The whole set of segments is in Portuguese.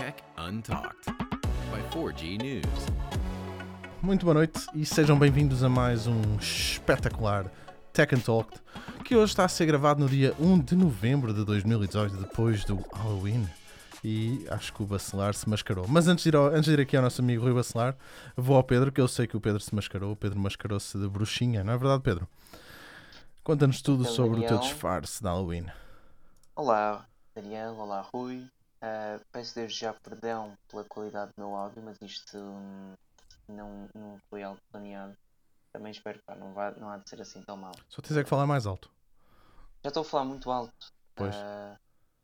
Tech Untalked by 4G News. Muito boa noite e sejam bem-vindos a mais um espetacular Tech and Talk que hoje está a ser gravado no dia 1 de novembro de 2018, depois do Halloween. E acho que o Bacelar se mascarou. Mas antes de, ir ao- antes de ir aqui ao nosso amigo Rui Bacelar, vou ao Pedro, que eu sei que o Pedro se mascarou. O Pedro mascarou-se de bruxinha, não é verdade, Pedro? Conta-nos tudo Então, sobre o teu disfarce de Halloween. Olá, Daniel. Olá, Rui. Ah, peço desde já perdão pela qualidade do meu áudio, mas isto hum, não, não foi algo planeado. Também espero que pá, não, vá, não há de ser assim tão mal. Só tens é que falar mais alto. Já estou a falar muito alto. Pois. Ah,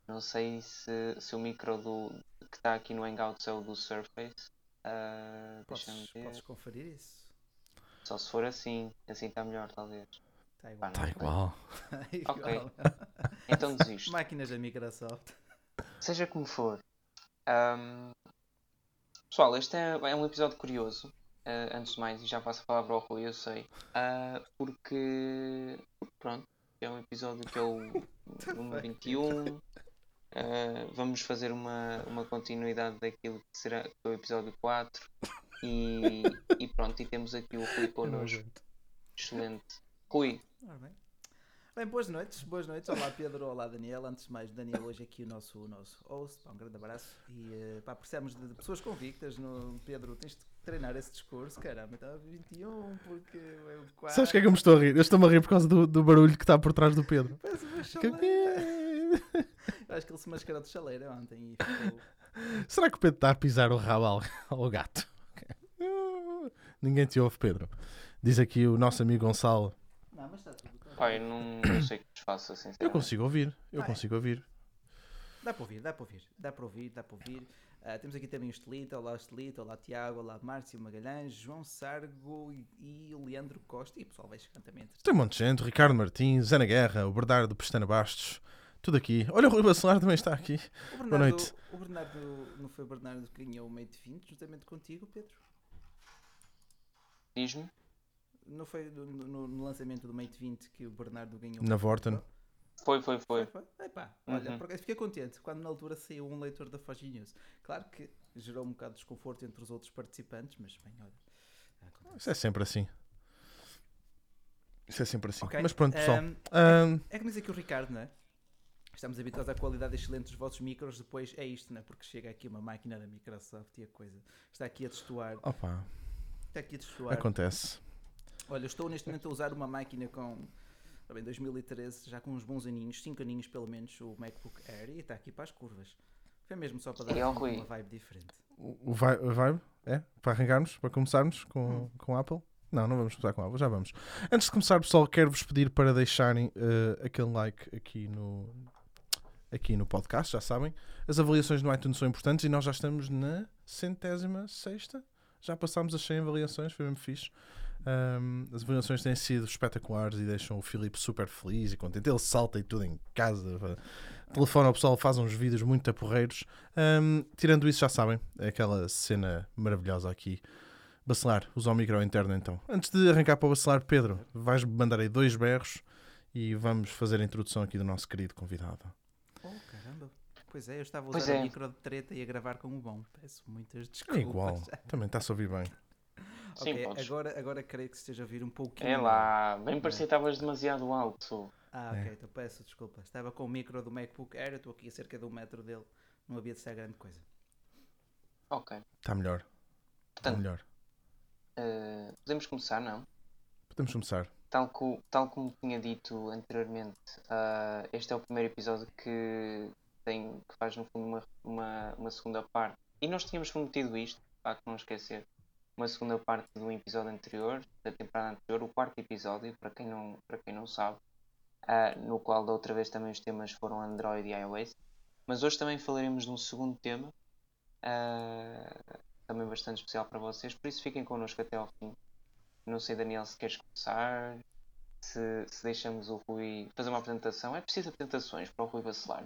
não sei se, se o micro do, que está aqui no Hangouts é o do Surface. Deixa-me Podes, ver. podes conferir isso? Só se for assim. Assim está melhor, talvez. Está igual. Está igual. Tá igual. Ok. Então desisto. Máquinas da Microsoft. Seja como for. ahm, pessoal, este é, é um episódio curioso. ah, antes de mais, e já passo a palavra ao Rui, eu sei. Ah, porque, pronto, é um episódio que é o número 21. Ah, vamos fazer uma, uma continuidade daquilo que será que foi o episódio 4. E, e pronto, e temos aqui o Rui connosco. Excelente. Rui, bem. Boas noites, boas noites. Olá Pedro, olá Daniel. Antes de mais, Daniel hoje aqui o nosso, o nosso host. Pá, um grande abraço. E eh, pá, precisamos de, de pessoas convictas. No, Pedro, tens de treinar esse discurso. Caramba, estava 21 porque é o 4. Sabes o que é que eu me estou a rir? Eu estou-me a rir por causa do, do barulho que está por trás do Pedro. Que- chaleira. Eu acho que ele se mascarou de chaleira ontem e ficou. Será que o Pedro está a pisar o rabo ao, ao gato? Ninguém te ouve, Pedro. Diz aqui o nosso amigo Gonçalo. Não, mas está tudo. Eu não, não sei o que vos faço assim. Eu consigo ouvir, eu Ah, é? consigo ouvir. Dá para ouvir, dá para ouvir, dá para ouvir, dá para ouvir. Ah, temos aqui também o Estelita, olá Estelita, olá Tiago, olá Márcio Magalhães, João Sargo e, e o Leandro Costa. E o pessoal vai chegando também. Tem um monte de gente, o Ricardo Martins, Ana Guerra, o Bernardo Pestana Bastos, tudo aqui. Olha, o Rui Bacelar também está aqui. O Boa Bernardo, noite. O Bernardo, não foi o Bernardo que ganhou o Mate 20, juntamente contigo, Pedro? Diz-me. Não foi no, no- no lançamento do Mate 20 que o Bernardo ganhou Na Vorten. 20? Foi, foi, foi. Foi, foi. Epá, olha, Uhum. por acaso fiquei contente quando na altura saiu um leitor da Fogi News. Claro que gerou um bocado de desconforto entre os outros participantes, mas bem, olha. acontece. Isso é sempre assim. Isso é sempre assim. Ok, Mas pronto, pessoal. ehm, Ahm, É como diz aqui o Ricardo, não é? Estamos habituados à qualidade excelente dos vossos micros, depois é isto, não é? Porque chega aqui uma máquina da Microsoft e a coisa está aqui a destoar. opa, Está aqui a destoar. acontece. Olha, eu estou neste momento a usar uma máquina com. Bem, 2013, já com uns bons aninhos, 5 aninhos pelo menos, o MacBook Air, e está aqui para as curvas. Foi mesmo só para dar uma vibe diferente. O o vi- o vibe? É? Para arrancarmos? Para começarmos Hum. com, com a Apple? Não, não vamos começar com Apple, já vamos. Antes de começar, pessoal, quero-vos pedir para deixarem eh, aquele like aqui no, aqui no podcast, já sabem. As avaliações no iTunes são importantes e nós já estamos na centésima sexta. Já passámos as 100 avaliações, foi mesmo fixe. Ahm, as avaliações têm sido espetaculares e deixam o Filipe super feliz e contente. Ele salta e tudo em casa. Telefona ao pessoal, faz uns vídeos muito aporreiros. Ahm, tirando isso, já sabem, é aquela cena maravilhosa aqui. Bacelar, usa o micro interno então. Antes de arrancar para o bacelar, Pedro, vais mandar aí dois berros e vamos fazer a introdução aqui do nosso querido convidado. Oh, caramba. Pois é, eu estava a usar é. o micro de treta e a gravar com o bom. Peço muitas É desculpas. igual, também está-se a ouvir bem. Sim, Ok, podes. agora, agora creio que se esteja a ouvir um pouquinho. É lá, bem parecia que estavas demasiado alto. Ah, É. ok, então peço desculpa. Estava com o micro do MacBook Air, estou aqui a cerca de um metro dele. Não havia de ser grande coisa. Ok. Está melhor. Está melhor. eh, podemos começar, não? Podemos começar. Tal, co- tal como tinha dito anteriormente, ah, este é o primeiro episódio que, tem, que faz no fundo uma, uma, uma segunda parte. E nós tínhamos prometido isto, para que não esquecer, uma segunda parte de um episódio anterior, da temporada anterior, o quarto episódio, para quem não, para quem não sabe, ah, no qual da outra vez também os temas foram Android e iOS. Mas hoje também falaremos de um segundo tema, ah, também bastante especial para vocês, por isso fiquem connosco até ao fim. Não sei, Daniel, se queres começar, se, se deixamos o Rui fazer uma apresentação. É preciso apresentações para o Rui vacilar.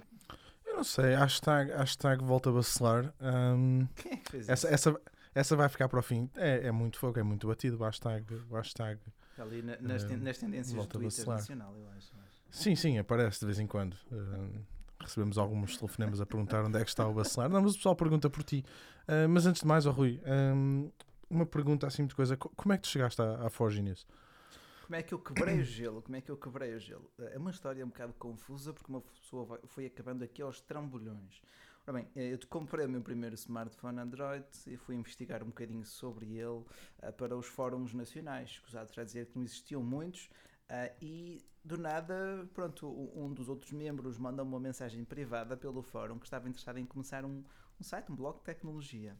Eu não sei, hashtag, hashtag volta a bacelar. Ahm, Quem é que fez essa, isso? essa, essa vai ficar para o fim. É, é muito fogo, é muito batido. O hashtag, o hashtag. Ali na- nas, ten- nas tendências do Twitter nacional, eu acho. acho. Sim, sim, aparece de vez em quando. Ahm, recebemos alguns telefonemas a perguntar onde é que está o bacelar. Não, mas o pessoal pergunta por ti. Ah, mas antes de mais, ó Rui, ahm, uma pergunta assim de coisa. Co- Como é que tu chegaste à, à Forge News? Como é que eu quebrei o gelo? Como é que eu quebrei o gelo? É uma história um bocado confusa porque uma pessoa foi acabando aqui aos trambolhões. Ora bem, eh, eu comprei o meu primeiro smartphone Android e fui investigar um bocadinho sobre ele ah, para os fóruns nacionais. Escusado já dizer que não existiam muitos ah, e do nada, pronto, um dos outros membros mandou uma mensagem privada pelo fórum que estava interessado em começar um, um site, um blog de tecnologia.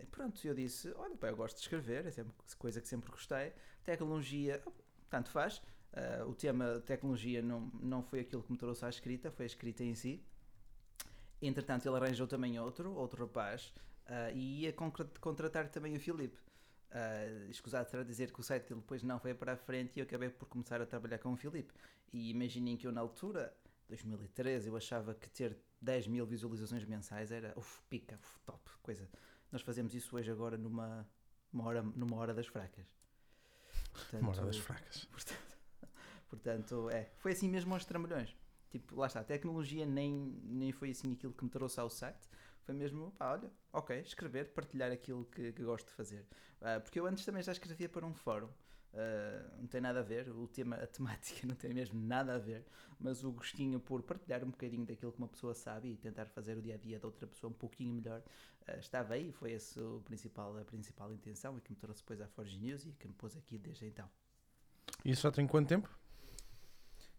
E pronto, eu disse, olha, pá, eu gosto de escrever, é sempre coisa que sempre gostei. Tecnologia, tanto faz. Ah, o tema tecnologia não, não foi aquilo que me trouxe à escrita, foi a escrita em si. Entretanto, ele arranjou também outro, outro rapaz, ah, e ia contratar também o Filipe. Uh, escusado será dizer que o site dele depois não foi para a frente e eu acabei por começar a trabalhar com o Filipe. E imaginem que eu, na altura, 2013, eu achava que ter 10 mil visualizações mensais era uf, pica, uf, top, coisa. Nós fazemos isso hoje agora numa, uma hora, numa hora das fracas. Uma hora Portanto, das fracas. Portanto, portanto, é, foi assim mesmo aos trambolhões. Tipo, lá está, a tecnologia nem, nem foi assim aquilo que me trouxe ao site. Foi mesmo, pá, olha, ok, escrever, partilhar aquilo que, que gosto de fazer. Ah, porque eu antes também já escrevia para um fórum. Ah, não tem nada a ver, o tema, a temática não tem mesmo nada a ver, mas o gostinho por partilhar um bocadinho daquilo que uma pessoa sabe e tentar fazer o dia a dia da outra pessoa um pouquinho melhor, ah, estava aí, foi esse o principal, a principal intenção e que me trouxe depois à Forge News e que me pôs aqui desde então. Isso já tem quanto tempo?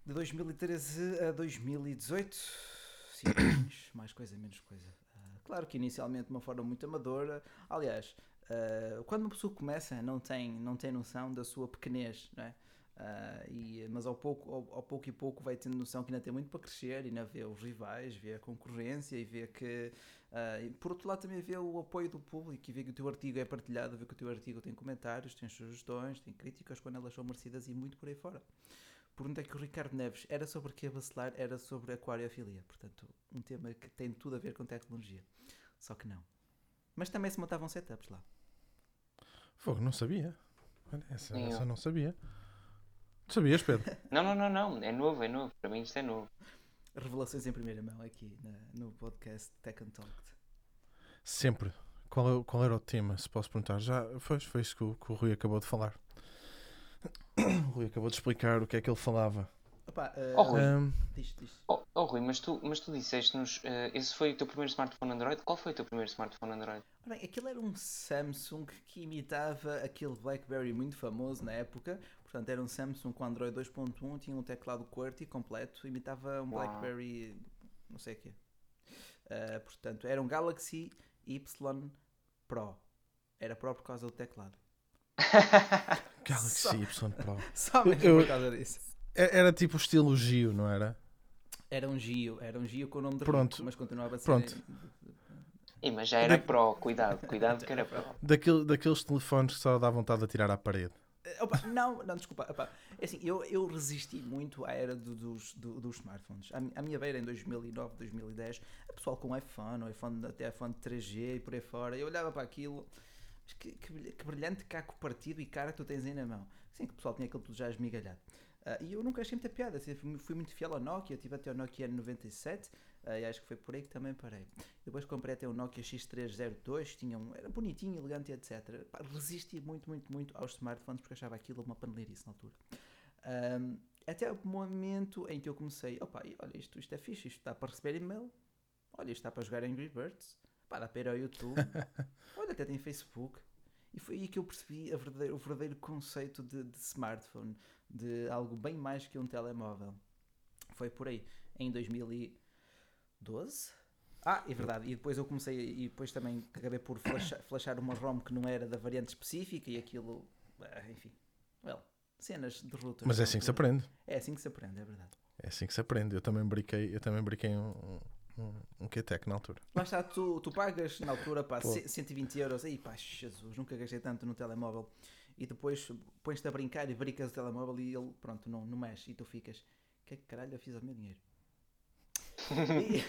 De 2013 a 2018, 5 anos, mais coisa, menos coisa. Ah, claro que inicialmente de uma forma muito amadora. Aliás, ah, quando uma pessoa começa, não tem, não tem noção da sua pequenez, não é? Ah, e, mas ao pouco, ao, ao pouco e pouco vai tendo noção que ainda tem muito para crescer ainda vê os rivais, vê a concorrência e vê que. ah, e por outro lado, também vê o apoio do público e vê que o teu artigo é partilhado, vê que o teu artigo tem comentários, tem sugestões, tem críticas quando elas são merecidas e muito por aí fora. Pergunta é que o Ricardo Neves era sobre que a bacelar era sobre aquariofilia. Portanto, um tema que tem tudo a ver com tecnologia. Só que não. Mas também se montavam setups lá. Fogo, não sabia. Essa, essa eu. não sabia. Sabias, Pedro? Não, não, não, não. É novo, é novo. Para mim isto é novo. Revelações em primeira mão aqui na- no podcast Tech and Talk. Sempre. Qual, é o- qual era o tema, se posso perguntar? Já foi, foi isso que o, que o Rui acabou de falar. O Rui acabou de explicar o que é que ele falava. Opa, eh, Oh, Rui. Ahm, diz, diz. Oh, oh, Rui, mas tu, mas tu disseste-nos. eh, esse foi o teu primeiro smartphone Android? Qual foi o teu primeiro smartphone Android? Bem, aquilo era um Samsung que imitava aquele BlackBerry muito famoso na época. Portanto, era um Samsung com Android 2.1, tinha um teclado QWERTY completo, imitava um Uau. BlackBerry, não sei o quê. Ah, portanto, era um Galaxy Y Pro. Era Pro por causa do teclado. Galaxy Só- Y Pro. Só mesmo Eu- por causa disso. É- Era tipo o estilo Gio, não era? Era um Gio, era um Gio com o nome de Pronto. rico, mas continuava a ser... Pronto. Ih, mas já era Da- Pro, cuidado, cuidado que era Pro. Daquele, daqueles telefones que só dá vontade de atirar à parede. Eh, opa, não, não, desculpa. opa, é assim, eu, eu resisti muito à era do- dos, do- dos smartphones. À, mi- à minha beira, em 2009, 2010, a pessoal com iPhone, ou iPhone, até iPhone 3G e por aí fora, eu olhava para aquilo, mas que, que, que brilhante caco partido e cara que tu tens aí na mão. Sim, que o pessoal tinha aquilo tudo já esmigalhado. Ah, e eu nunca achei muita piada, assim, fui, muito fiel ao Nokia, tive até o Nokia N97, ah, e acho que foi por aí que também parei. Depois comprei até o Nokia X302, tinha um, era bonitinho, elegante etc. Resisti muito, muito, muito aos smartphones porque achava aquilo uma paneleirice na altura. Ahm, até o momento em que eu comecei, opa, olha, isto, isto é fixe, isto dá para receber e-mail, olha, isto dá para jogar Angry Birds, para ir ao YouTube, olha, até tem Facebook. E foi aí que eu percebi a verdadeiro- o verdadeiro conceito de, de smartphone, de algo bem mais que um telemóvel. Foi por aí, em 2012. Ah, é verdade, e depois eu comecei, e depois também acabei por flashar, flashar uma ROM que não era da variante específica e aquilo, ah, enfim, well, cenas de rutas. Mas é assim que se aprende. É assim que se aprende, é verdade. É assim que se aprende. Eu também brinquei, eu também brinquei um, um, QTEC na altura. Lá está, tu, tu pagas na altura pá, Pô. ce- 120 euros, aí pá, Jesus, nunca gastei tanto no telemóvel. E depois pões-te a brincar e brincas o telemóvel e ele, pronto, não, não mexe. E tu ficas, o que é que caralho eu fiz ao meu dinheiro? e,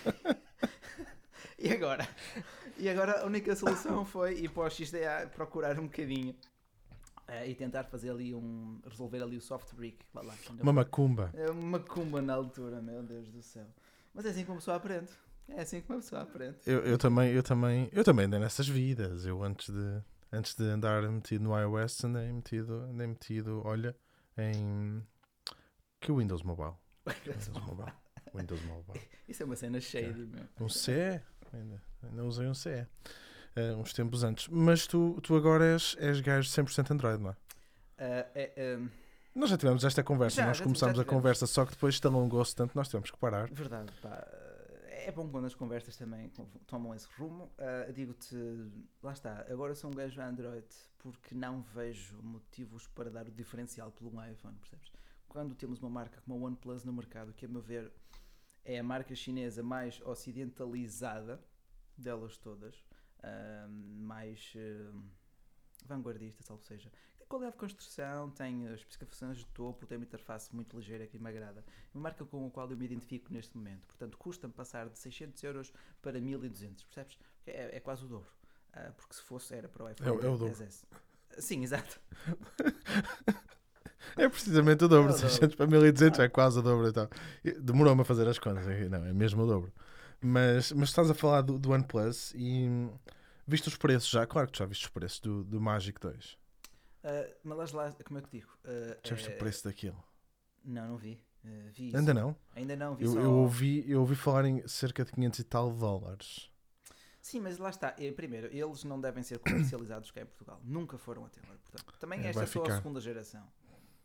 e agora? E agora a única solução foi ir para o XDA procurar um bocadinho eh, e tentar fazer ali um. resolver ali o soft brick. Lá, lá, Uma macumba. é uma cumba na altura, meu Deus do céu. Mas é assim que uma pessoa aprende. É assim que uma pessoa aprende. Eu, eu também, eu também, eu também andei nessas vidas. Eu antes de, antes de andar metido no iOS, andei metido, andei metido, olha, em que Windows Mobile. Windows Mobile. Windows Mobile. Isso é uma cena shady, meu. Um CE, ainda, ainda usei um CE. eh, uns tempos antes. Mas tu, tu agora és, és gajo 100% Android, não é? Ah, é, ah, Nós já tivemos esta conversa, Já, nós já começámos a conversa, só que depois alongou-se tanto, nós tivemos que parar. Verdade, pá. É bom quando as conversas também tomam esse rumo. Ah, Digo-te, lá está, agora sou um gajo Android porque não vejo motivos para dar o diferencial pelo um iPhone, percebes? Quando temos uma marca como a OnePlus no mercado, que a meu ver é a marca chinesa mais ocidentalizada delas todas, ah, mais ah, vanguardista, salvo seja. Qualidade de construção, tem as especificações de topo, tem uma interface muito ligeira que me agrada. Uma marca com a qual eu me identifico neste momento. Portanto, custa-me passar de 600 euros para 1200, percebes? É, é quase o dobro. Ah, porque se fosse, era para o iPhone É é o dobro. XS. Sim, exato. É precisamente o dobro, É o dobro. 600 para 1200 é quase o dobro. Então. Demorou-me a fazer as contas, é- não, é mesmo o dobro. Mas, mas estás a falar do, do OnePlus e hum, viste os preços já? Claro que tu já viste os preços do, do Magic 2. Ah, mas lá, como é que digo? Ah, Já viste é- o preço daquilo? Não, não vi. Ah, vi. Ainda não? Ainda não vi Eu, só... eu, ouvi, eu ouvi falar em cerca de 500 e tal dólares. Sim, mas lá está. Eh, Primeiro, eles não devem ser comercializados cá em Portugal. Nunca foram até agora. Portanto, também É, esta é só a ficar. segunda geração.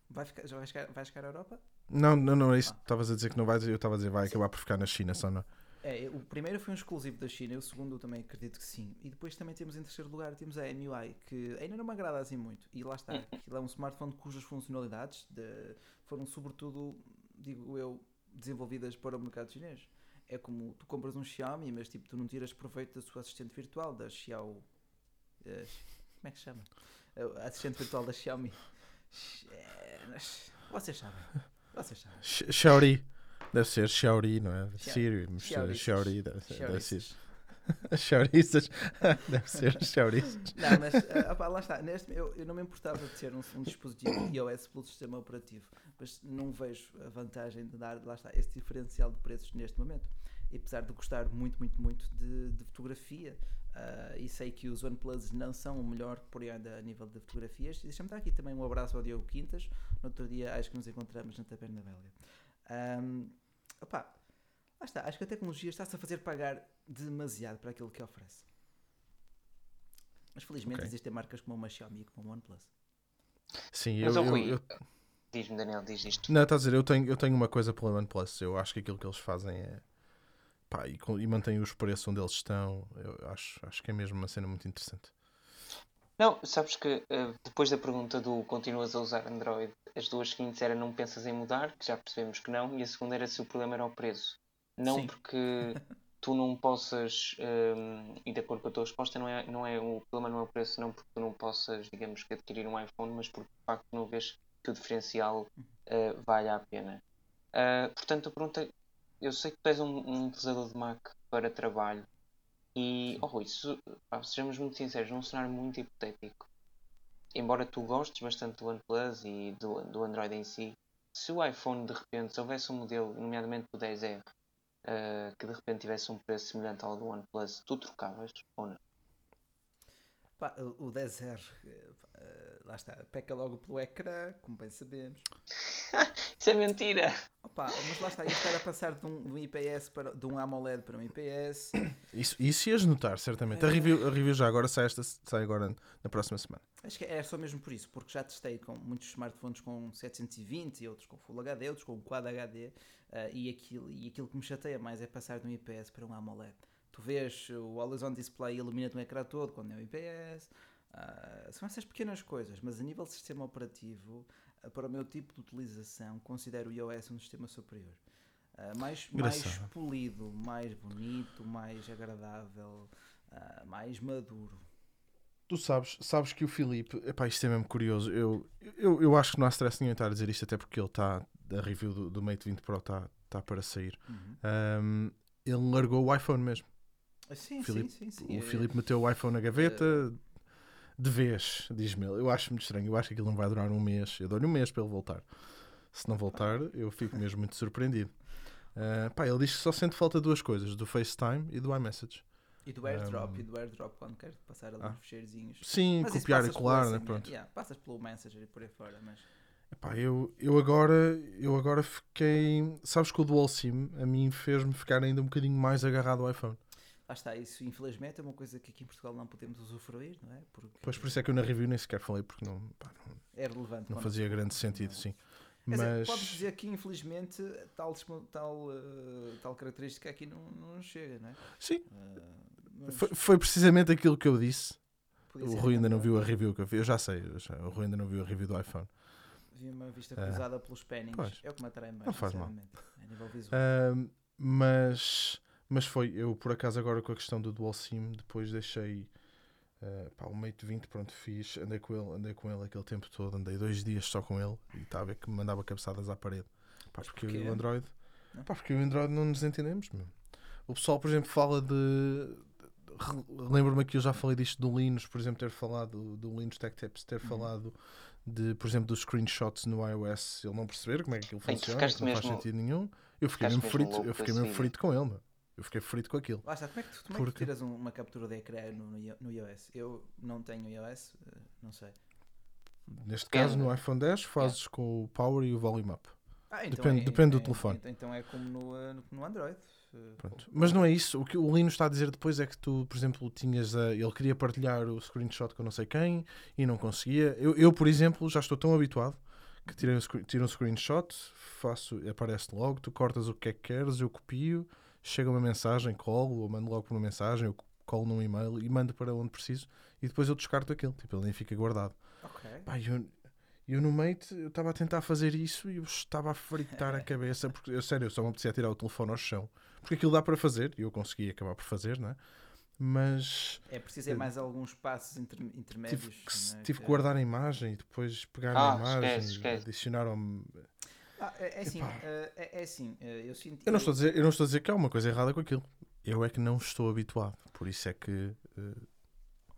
Vai ficar, já vai chegar, vai chegar à Europa? Não, não, não, é isso. Ah. Estavas a dizer que não vai, eu estava a dizer vai Sim. acabar por ficar na China só não. É, o primeiro foi um exclusivo da China, o segundo eu também acredito que sim. E depois também temos em terceiro lugar, temos a MUI, que ainda não me agrada assim muito. E lá está, aquilo é um smartphone cujas funcionalidades de- foram sobretudo, digo eu, desenvolvidas para o mercado chinês. É como tu compras um Xiaomi, mas tipo, tu não tiras proveito da sua assistente virtual, da Xiao... eh, como é que se chama? A assistente virtual da Xiaomi. Eh, Vocês sabem. Vocês sabem. Xiaori. Deve ser Xiaori, não é? Siri. Xiaori deve ser. Deve ser. Xiaoriças. Deve ser Xiaoriças. Não, mas ah, opá, lá está. Neste, eu, eu não me importava de ter um, um dispositivo iOS pelo sistema operativo, mas não vejo a vantagem de dar, lá está, esse diferencial de preços neste momento. E apesar de gostar muito, muito, muito de, de fotografia, ah, e sei que os OnePlus não são o melhor por aí anda a nível de fotografias, deixa-me dar aqui também um abraço ao Diogo Quintas. No outro dia acho que nos encontramos na Taberna Bélia. Ahm, opá, lá está. Acho que a tecnologia está-se a fazer pagar demasiado para aquilo que oferece. Mas felizmente Ok. existem marcas como uma Xiaomi e como uma OnePlus. Sim, Mas, eu, eu, eu- diz-me, Daniel, diz isto. Não, estás a dizer, eu tenho, eu tenho uma coisa pelo OnePlus. Eu acho que aquilo que eles fazem é. Pá, e, e mantém os preços onde eles estão. Eu acho, acho que é mesmo uma cena muito interessante. Não, sabes que eh, depois da pergunta do continuas a usar Android, as duas seguintes era não pensas em mudar, que já percebemos que não, e a segunda era se o problema era o preço. Não Sim. porque tu não possas, ehm, e de acordo com a tua resposta, não é, não é, o problema não é o preço, não porque tu não possas, digamos que adquirir um iPhone, mas porque de facto não vês que o diferencial eh, vale a pena. Ah, portanto, a pergunta, eu sei que tu és um, um utilizador de Mac para trabalho, e, oh Rui, se- pá, sejamos muito sinceros, num cenário muito hipotético, embora tu gostes bastante do OnePlus e do, do Android em si, se o iPhone de repente, se houvesse um modelo, nomeadamente o 10R, eh, que de repente tivesse um preço semelhante ao do OnePlus, tu trocavas ou não? Pá, o o 10R, eh, pá, eh, lá está, peca logo pelo ecrã, como bem sabemos. Isso é mentira! Opa, mas lá está, isto era passar de um, de um IPS para de um AMOLED para um IPS. Isso, isso ias notar, certamente. A review, a review já agora sai, esta, sai agora na próxima semana. Acho que é só mesmo por isso, porque já testei com muitos smartphones com 720 e outros com Full HD, outros com Quad HD, eh, e, aquilo, e aquilo que me chateia mais é passar de um IPS para um AMOLED. Tu vês o Always On Display ilumina-te o ecrã todo quando é um IPS, ah, são essas pequenas coisas, mas a nível de sistema operativo, para o meu tipo de utilização, considero o iOS um sistema superior. Ah, mais, mais polido, mais bonito, mais agradável, ah, mais maduro. Tu sabes, sabes que o Filipe, epá, isto é mesmo curioso. Eu, eu, eu acho que não há stress nenhum em estar a dizer isto, até porque ele está, a review do, do Mate 20 Pro está tá para sair. Uhum. Ahm, ele largou o iPhone mesmo. Ah, Sim, Filipe- sim, sim, sim. O Filipe meteu o iPhone na gaveta de vez, diz-me ele. Eu acho muito estranho. Eu acho que aquilo não vai durar um mês. Eu dou-lhe um mês para ele voltar. Se não voltar, eu fico mesmo muito surpreendido. Uh, pá, ele diz que só sente falta de duas coisas, do FaceTime e do iMessage. E do airdrop, Um, e do airdrop quando queres passar ali ah. uns. Sim, Mas copiar e colar, né? Pronto. yeah, passas pelo Messenger e por aí fora, mas Epá, eu, eu, agora, eu agora fiquei. Sabes que o Dual SIM a mim fez-me ficar ainda um bocadinho mais agarrado ao iPhone. Lá está, isso infelizmente é uma coisa que aqui em Portugal não podemos usufruir, não é? Porque Pois por isso é que eu na review nem sequer falei, porque não, pá, não, é relevante. não fazia grande sentido, sim. Quer dizer, Mas. podes dizer que infelizmente tal, tal, eh, tal característica aqui não, não chega, não é? Sim, Eh, mas foi, foi precisamente aquilo que eu disse. podia O ser Rui ainda não melhor. viu a review que eu fiz. Eu já sei, eu já- o Rui ainda não viu a review do iPhone. Vi uma vista Ah, cruzada pelos pennings. pois. É o que me atrai mais, Não faz mal. a nível visual. Ahm, mas, mas foi, eu por acaso agora com a questão do Dual SIM, depois deixei ah, pá, o Mate 20, pronto, fiz, andei com, ele, andei com ele aquele tempo todo, andei dois dias só com ele e estava a ver que me mandava cabeçadas à parede. Pá, porque porquê? o Android, Não? pá, porque o Android não nos entendemos. Meu. O pessoal, por exemplo, fala de. Lembro-me que eu já falei disto do Linux, por exemplo, ter falado do Linux Tech Tips, ter Uhum. falado de, por exemplo, dos screenshots no iOS, ele não perceber como é que aquilo funciona, não faz sentido nenhum. Eu fiquei mesmo frito, eu fiquei mesmo vídeo. frito com ele, meu. Eu fiquei frito com aquilo. Lá está, como é que tu, como é que tu Porque- tiras um- uma captura de ecrã no, no, iOS? Eu não tenho iOS, eh, não sei. Neste caso, no iPhone 10, fazes com o Power e o Volume Up. Ah, Depende- depende do telefone. Então, então é como no, eh, no, Android. eh, Pronto. Mas não é isso. O que o Lino está a dizer depois é que tu, por exemplo, tinhas a, ele queria partilhar o screenshot com não sei quem e não conseguia. Eu, eu, por exemplo, já estou tão habituado que tirei um, tiro um screenshot, faço, aparece logo, tu cortas o que é que queres, eu copio, chega uma mensagem, colo, ou mando logo por uma mensagem, eu colo num e-mail e mando para onde preciso e depois eu descarto aquilo. Tipo, ele nem fica guardado. Ok. Pá, eu, eu no Mate eu estava a tentar fazer isso e eu estava a fritar a cabeça, porque eu, sério, eu só me apetecia tirar o telefone ao chão. Porque aquilo dá para fazer, e eu consegui acabar por fazer, não é? Mas É preciso é mais alguns passos inter- intermédios. tive que, é? tive que Que- guardar a imagem e depois pegar Ah, a imagem, esquece, esquece. adicionar ao. Ah, é, é assim, eh, é, é assim, eh, eu sinto. Eu não, estou a dizer, eu não estou a dizer que há uma coisa errada com aquilo. Eu é que não estou habituado. Por isso é que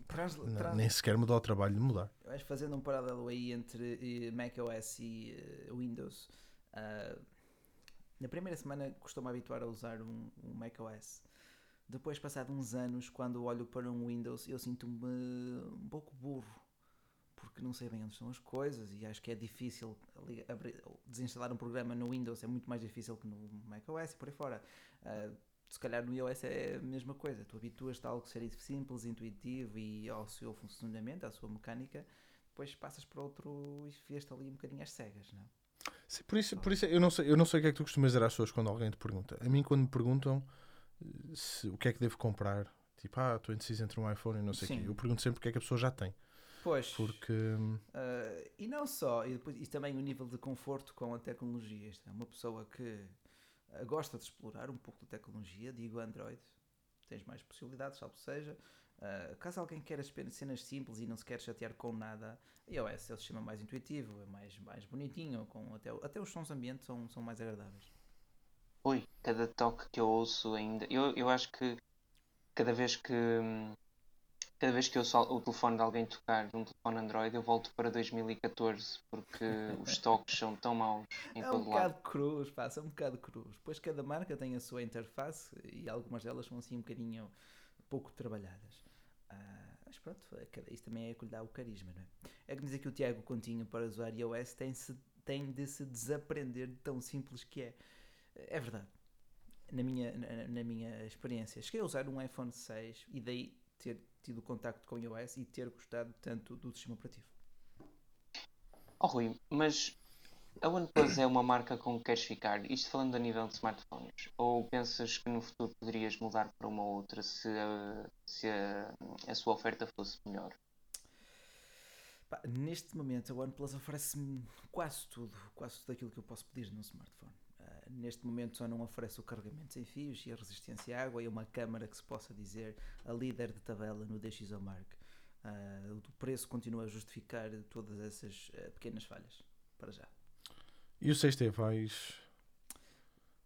Trans, não- nem sequer me dá o trabalho de mudar. Vais fazendo um paralelo aí entre eh, macOS e eh, Windows. ah, na primeira semana costumo habituar a usar um, um macOS. Depois, passado uns anos, quando olho para um Windows, eu sinto-me um pouco burro. Porque não sei bem onde estão as coisas e acho que é difícil abrir- desinstalar um programa no Windows, é muito mais difícil que no macOS e por aí fora. Ah, se calhar no iOS é a mesma coisa. Tu habituas-te a algo ser simples, intuitivo e ao seu funcionamento, à sua mecânica. Depois passas para outro e fias-te ali um bocadinho às cegas, não? Sim, por isso, por isso eu, não sei, eu não sei o que é que tu costumas dizer às pessoas quando alguém te pergunta. A mim, quando me perguntam eh, se, o que é que devo comprar, tipo, ah, estou indeciso entre um iPhone e não sei o quê, eu pergunto sempre o que é que a pessoa já tem. Pois. Porque, Ah, e não só, e, depois, e também o nível de conforto com a tecnologia. Isto é uma pessoa que ah, gosta de explorar um pouco de tecnologia, digo Android, tens mais possibilidades, salvo seja. Ah, caso alguém queira apenas cenas simples e não se quer chatear com nada, iOS é o sistema mais intuitivo, é mais, mais bonitinho, com até, até os sons ambientes são, são mais agradáveis. Ui, cada toque que eu ouço ainda. Eu, eu acho que cada vez que hum, cada vez que eu al- o telefone de alguém tocar num telefone Android, eu volto para 2014 porque os toques são tão maus em É um todo lado. bocado cruz, pá, são um bocado cruz. Pois cada marca tem a sua interface e algumas delas são assim um bocadinho pouco trabalhadas. Ah, mas pronto, é isto também é que lhe dá o carisma, não é? É que dizer que o Tiago Continho para usar iOS tem, -se, tem de se desaprender de tão simples que é. É verdade. Na minha, na, na minha experiência, cheguei a usar um iPhone 6 e daí ter tido contacto com iOS e ter gostado tanto do sistema operativo. Oh Rui, mas a OnePlus é uma marca com que queres ficar? Isto falando a nível de smartphones. Ou pensas que no futuro poderias mudar para uma outra se a, se a, a sua oferta fosse melhor? Neste momento a OnePlus oferece-me quase tudo, quase tudo aquilo que eu posso pedir num smartphone. Neste momento só não oferece o carregamento sem fios e a resistência à água e uma câmara que se possa dizer a líder de tabela no DxOMark. Ah, o preço continua a justificar todas essas ah, pequenas falhas, para já. e o 6T vais.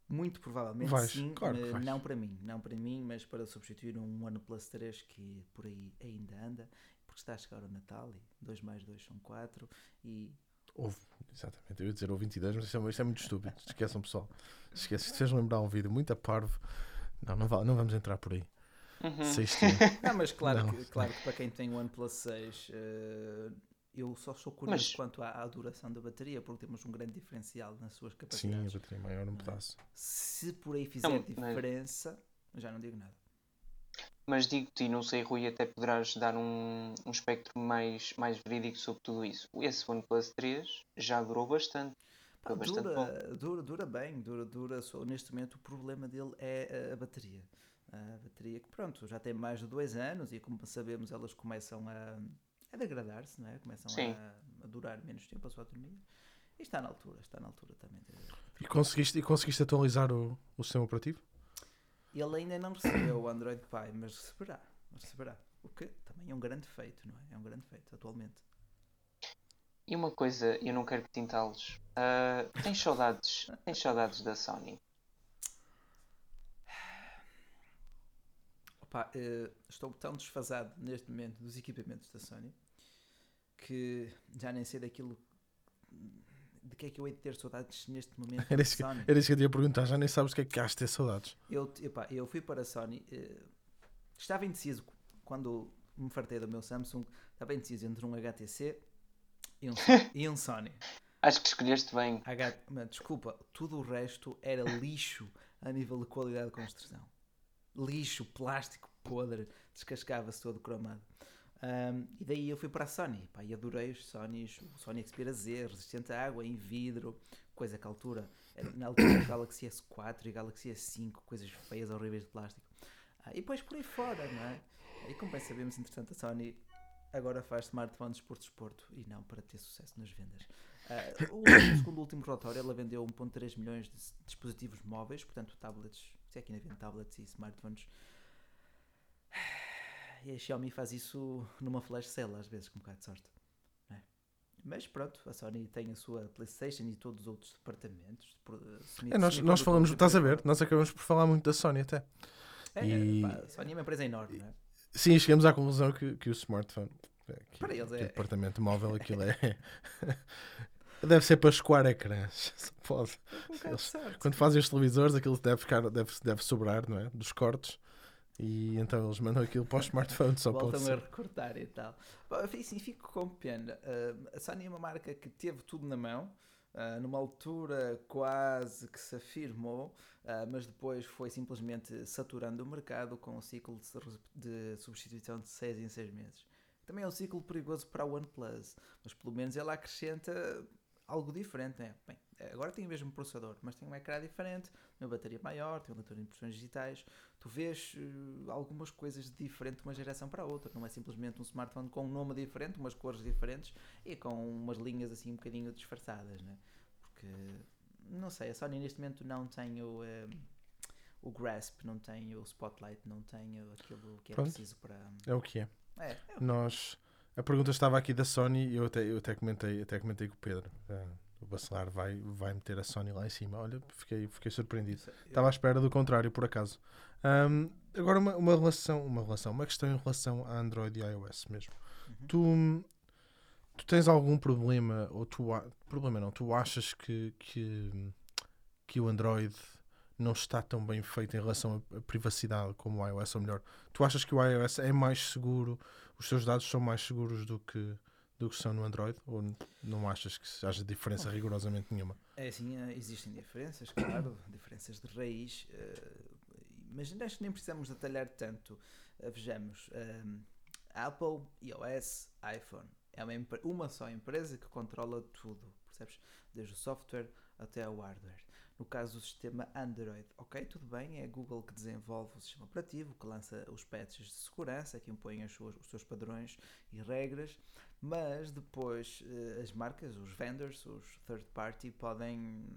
Muito provavelmente Vais, sim, claro mas não para mim, não para mim, mas para substituir um OnePlus 3 que por aí ainda anda, porque está a chegar o Natal e 2 mais 2 são 4 e Houve, exatamente, eu ia dizer ou 22, mas isto é, isto é muito estúpido. Esqueçam, pessoal. Esqueçam, se fez lembrar um vídeo muito a parvo. Não, não, vale, não vamos entrar por aí. Uhum. Não, mas claro, Não. Que, claro que para quem tem o OnePlus 6, eh, eu só sou curioso Mas- quanto à, à duração da bateria, porque temos um grande diferencial nas suas Sim, a capacidades. bateria maior um pedaço. Se por aí fizer Não, diferença, já não digo nada. Mas digo-te, e não sei, Rui, até poderás dar um, um espectro mais, mais verídico sobre tudo isso. Esse OnePlus 3 já durou bastante. Bastante dura, dura, dura bem, dura, dura. Só, neste momento o problema dele é a, bateria. A bateria que, pronto, já tem mais de dois anos e como sabemos elas começam a, a degradar-se, não é? Começam a, a durar menos tempo a sua autonomia. E está na altura, está na altura também. de- E conseguiste, e conseguiste atualizar o, o sistema operativo? Ele ainda não recebeu o Android Pie, mas receberá. Receberá. O que também é um grande feito, não é? É um grande feito atualmente. E uma coisa, eu não quero que tintá-los. Ah, tens saudades, tens saudades da Sony? Opa, eh, estou tão desfasado neste momento dos equipamentos da Sony que já nem sei daquilo de que é que eu hei de ter saudades neste momento Era isso, que, Sony. era isso que eu ia perguntar. Já nem sabes o que é que has de ter saudades. Eu, epá, eu fui para a Sony, eh, estava indeciso quando me fartei do meu Samsung, estava indeciso entre um HTC e um, e um Sony. Acho que escolheste bem. H... Mas, desculpa, tudo o resto era lixo a nível de qualidade de construção. Lixo, plástico, podre, descascava-se todo cromado. Ahm, e daí eu fui para a Sony, pá, e adorei os Sonys, o Sony Xperia Z, resistente à água, em vidro, coisa que altura, na altura Galaxy S4 e Galaxy S5, coisas feias, horríveis de plástico. Ah, e depois por aí fora, não é? E como bem sabemos, entretanto, a Sony agora faz smartphones por desporto e não para ter sucesso nas vendas. Ah, o, segundo o último relatório, ela vendeu 1.3 milhões de dispositivos móveis, portanto, tablets, se é que ainda vende tablets e smartphones. E a Xiaomi faz isso numa flash sale, às vezes, com um bocado de sorte. é? Mas pronto, a Sony tem a sua PlayStation e todos os outros departamentos. semi- É, nós, nós falamos, estás a ver? Nós acabamos por falar muito da Sony até. fora. É, E- pá, a Sony é uma empresa enorme, não é? Sim, chegamos à conclusão que, que o smartphone, é, que, Para eles que é- o departamento móvel, aquilo é. deve ser para escoar ecrãs. Pode. Com um sorte. Quando fazem os televisores, aquilo deve, ficar, deve, deve sobrar, não é? Dos cortes. E então eles mandam aquilo para os smartphones, só pode voltam a recortar e tal. Bom, enfim, sim, fico com pena. Ah, a Sony é uma marca que teve tudo na mão, ah, numa altura quase que se afirmou, ah, mas depois foi simplesmente saturando o mercado com um ciclo de, de substituição de 6 em 6 meses. Também é um ciclo perigoso para a OnePlus, mas pelo menos ela acrescenta algo diferente. Né? Bem, agora tem o mesmo processador, mas tem um ecrã diferente, uma bateria maior, tem um leitor de impressões digitais. Tu vês eh, algumas coisas diferentes de uma geração para a outra. Não é simplesmente um smartphone com um nome diferente, umas cores diferentes e com umas linhas assim um bocadinho disfarçadas, né? Porque, não sei, a Sony neste momento não tem o, eh, o grasp, não tem o spotlight, não tem o- aquilo que é Pronto. preciso para... É o que é. É, é Nós. A pergunta estava aqui da Sony e eu até, eu até, comentei, até comentei com o Pedro. Ah, o Bacelar vai, vai meter a Sony lá em cima. Olha, fiquei, fiquei surpreendido. isso. Estava à espera do contrário, por acaso. Ahm, agora, uma, uma relação, uma relação, uma questão em relação a Android e iOS mesmo. Uhum. Tu, tu tens algum problema, ou tu, problema não, tu achas que, que, que o Android não está tão bem feito em relação à privacidade como o iOS, ou melhor, tu achas que o iOS é mais seguro, os seus dados são mais seguros do que, do que são no Android? Ou não achas que haja diferença rigorosamente nenhuma? É assim, eh, existem diferenças, claro, diferenças de raiz, eh, mas acho que nem precisamos detalhar tanto. Eh, Vejamos, Apple, iOS, iPhone. É uma, uma só empresa que controla tudo, percebes? Desde o software até o hardware. No caso do sistema Android, ok, tudo bem, é a Google que desenvolve o sistema operativo, que lança os patches de segurança, que impõe as suas- os seus padrões e regras, mas depois eh, as marcas, os vendors, os third party podem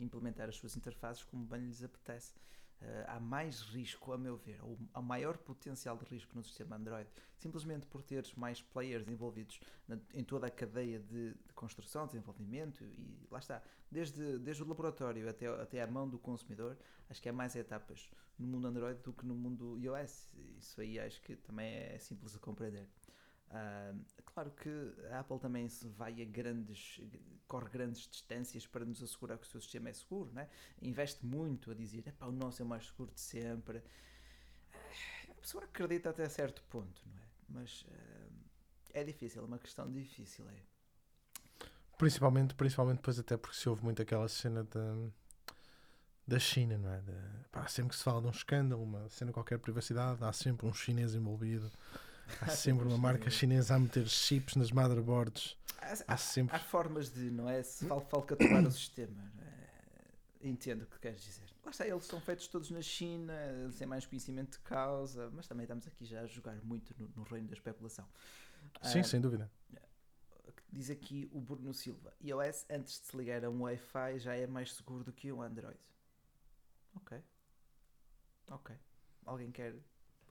implementar as suas interfaces como bem lhes apetece. Eh, há mais risco, a meu ver, ou há maior potencial de risco no sistema Android, simplesmente por teres mais players envolvidos na- em toda a cadeia de, de construção, desenvolvimento e lá está, desde, desde o laboratório até, até à mão do consumidor, acho que há mais etapas no mundo Android do que no mundo iOS. Isso aí acho que também é simples de compreender. Ah, claro que a Apple também se vai a grandes, corre grandes distâncias para nos assegurar que o seu sistema é seguro, né? investe muito a dizer "Epá, o nosso é o mais seguro de sempre. Ah, A pessoa acredita até certo ponto, não é? Mas ah, é difícil, é uma questão difícil. É. Principalmente, principalmente depois até porque se ouve muito aquela cena da, da China, não é? Da- pá, sempre que se fala de um escândalo, uma cena qualquer de privacidade, há sempre um chinês envolvido. Há sempre uma marca chinesa a meter chips nas motherboards. Há, Há sempre. há formas de, não é? Se fal- falcatruar o sistema. Eh, Entendo o que queres dizer. Lá está, eles são feitos todos na China, têm mais conhecimento de causa, mas também estamos aqui já a jogar muito no, no reino da especulação. Sim, Ah, sem dúvida. Diz aqui o Bruno Silva: iOS antes de se ligar a um Wi-Fi já é mais seguro do que um Android. Ok. Ok. Alguém quer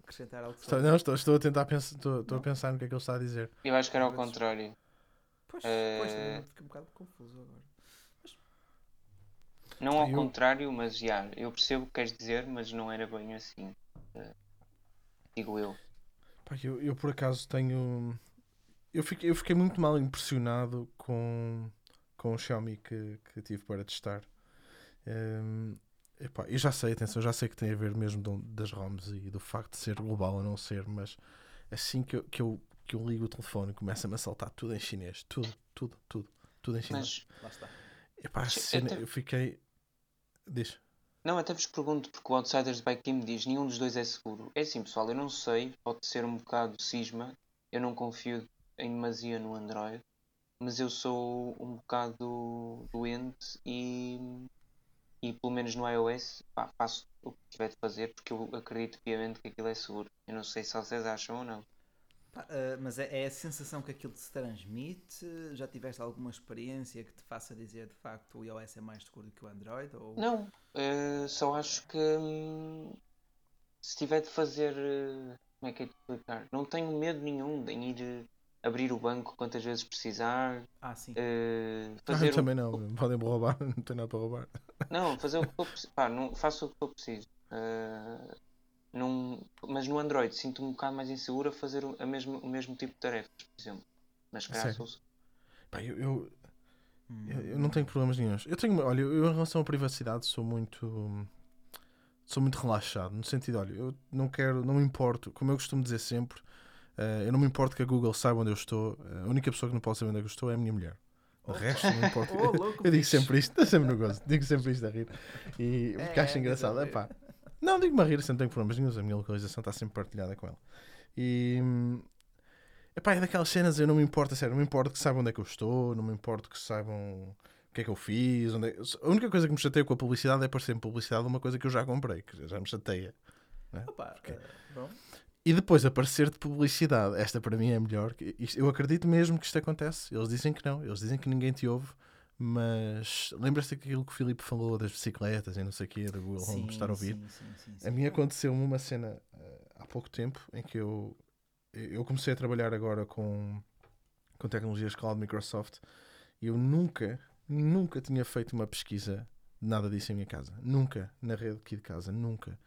acrescentar algo Estou, sobre não, estou, estou a tentar pensar, estou, estou a pensar no que é que ele está a dizer. Eu acho que era ao contrário. Pois, Eh, pois também fiquei um bocado confuso agora. Não ao Eu- contrário, mas já, eu percebo o que queres dizer, mas não era bem assim. Eh, digo eu. Pá, eu, eu por acaso tenho. Eu fiquei, eu fiquei muito mal impressionado com, com o Xiaomi que, que tive para testar. Hum, epá, eu já sei, atenção, já sei que tem a ver mesmo do- das ROMs e do facto de ser global ou não ser, mas assim que eu, que eu, que eu ligo o telefone começa-me a saltar tudo em chinês. Tudo, tudo, tudo. Tudo em chinês. Mas, Lá está. Epá, a eu cena- te- eu fiquei. Diz. não, até vos pergunto, porque o Outsiders by Kim diz nenhum dos dois é seguro. É assim, pessoal, eu não sei, pode ser um bocado cisma, eu não confio em demasia no Android, mas eu sou um bocado doente e, e pelo menos no iOS pá, faço o que tiver de fazer porque eu acredito piamente que aquilo é seguro. Eu não sei se vocês acham ou não. Pá, ah, mas é, é a sensação que aquilo se transmite? Já tiveste alguma experiência que te faça dizer de facto o iOS é mais seguro do que o Android? Ou... Não, eh, só acho que hum, se tiver de fazer. eh, como é que é de explicar? Não tenho medo nenhum de ir abrir o banco quantas vezes precisar. Ah, sim. Ah, fazer o- também não, podem me roubar, não tenho nada para roubar. Não, fazer o que for preciso. Pá, não, faço o que for preciso. Eh, não, mas no Android sinto-me um bocado mais inseguro a fazer o, a mesmo, o mesmo tipo de tarefas, por exemplo. Mas sério? sou- Pá, eu, eu, Hum. Eu, eu não tenho problemas nenhums. Eu tenho, olha, eu em relação à privacidade sou muito sou muito relaxado, no sentido, olha, eu não quero, não me importo, como eu costumo dizer sempre, eh, eu não me importo que a Google saiba onde eu estou, a única pessoa que não pode saber onde é que eu estou é a minha mulher. O resto não importa. Oh, louco, eu digo sempre isto, estou sempre no gozo, digo sempre isto a rir. E porque É, acho é, engraçado, é pá. Não, digo-me a rir, assim, não tenho problemas nenhum, a minha localização está sempre partilhada com ela. E epá, é daquelas cenas, eu não me importo, sério, não me importo que saibam onde é que eu estou, não me importo que saibam o que é que eu fiz. Onde é- A única coisa que me chateia com a publicidade é aparecer em publicidade uma coisa que eu já comprei, que já me chateia. Opa, Porque- ah, bom. E depois aparecer de publicidade, esta para mim é melhor. eu acredito mesmo que isto acontece. Eles dizem que não, eles dizem que ninguém te ouve. Mas lembras-te daquilo que o Filipe falou das bicicletas e não sei o quê, da Google Home estar a ouvir? Sim, sim, sim, sim. A mim aconteceu-me uma cena eh, há pouco tempo em que eu, eu comecei a trabalhar agora com, com tecnologias cloud Microsoft e eu nunca, nunca tinha feito uma pesquisa de nada disso em minha casa. Nunca, na rede aqui de casa, nunca.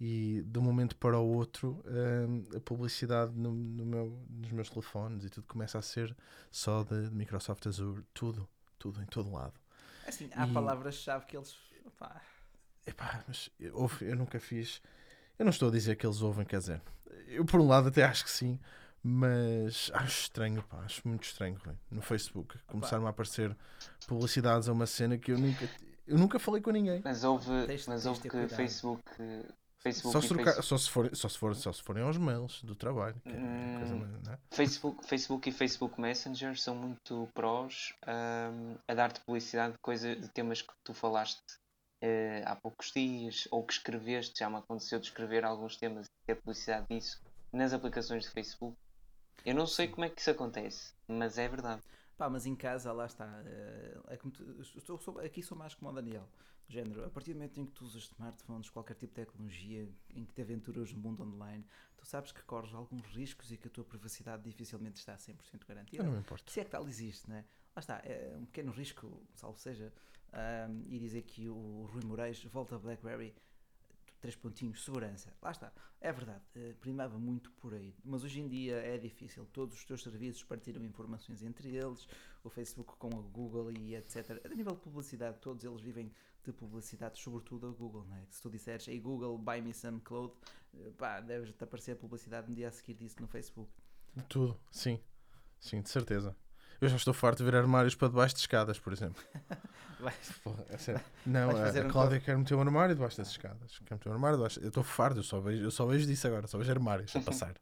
E de um momento para o outro, eh, a publicidade no, no meu, nos meus telefones e tudo começa a ser só de Microsoft Azure, tudo, tudo, em todo lado. Assim, há E- palavras-chave que eles. opá, Epá, mas eu, ouve- eu nunca fiz. Eu não estou a dizer que eles ouvem, quer dizer, eu por um lado até acho que sim, mas acho estranho, pá, acho muito estranho Rui, no Facebook. Começaram a aparecer publicidades a uma cena que eu nunca, eu nunca falei com ninguém. Mas houve, mas houve de que cuidado. Facebook, Facebook, Só se, trocar- Facebook, só, se forem, só, se forem, só se forem aos mails do trabalho. é coisa Hum. não é? Facebook, Facebook e Facebook Messenger são muito prós ahm, a dar-te publicidade de, coisa, de temas que tu falaste eh, há poucos dias ou que escreveste. Já me aconteceu de escrever alguns temas e ter publicidade disso nas aplicações de Facebook. Eu não sei como é que isso acontece, mas é verdade. Pá, mas em casa, lá está. eh, É tu, eu sou- aqui sou mais como o Daniel. Do género, a partir do momento em que tu usas smartphones, qualquer tipo de tecnologia, em que te aventuras no mundo online, tu sabes que corres alguns riscos e que a tua privacidade dificilmente está 100% garantida. Eu não me importo. Se é que tal existe, né? Lá está, é um pequeno risco, salvo seja, ahm, e dizer que o Rui Moreira volta a BlackBerry. Três pontinhos, segurança. Lá está. É verdade, eh, primava muito por aí. Mas hoje em dia é difícil. Todos os teus serviços partilham informações entre eles, o Facebook com a Google e etc. A nível de publicidade, todos eles vivem de publicidade, sobretudo a Google. Não é? Se tu disseres, hey Google, buy me some clothes, eh, pá, deves-te aparecer publicidade no dia a seguir disso no Facebook. Tudo, sim. Sim, de certeza. Eu já estou farto de ver armários para debaixo de escadas, por exemplo. Vais- Porra, é sério. Não, Vais a, a um Cláudia quer meter um armário debaixo das escadas. Quer meter um armário debaixo. Eu estou farto, eu só, vejo, eu só vejo disso agora, só vejo armários a passar.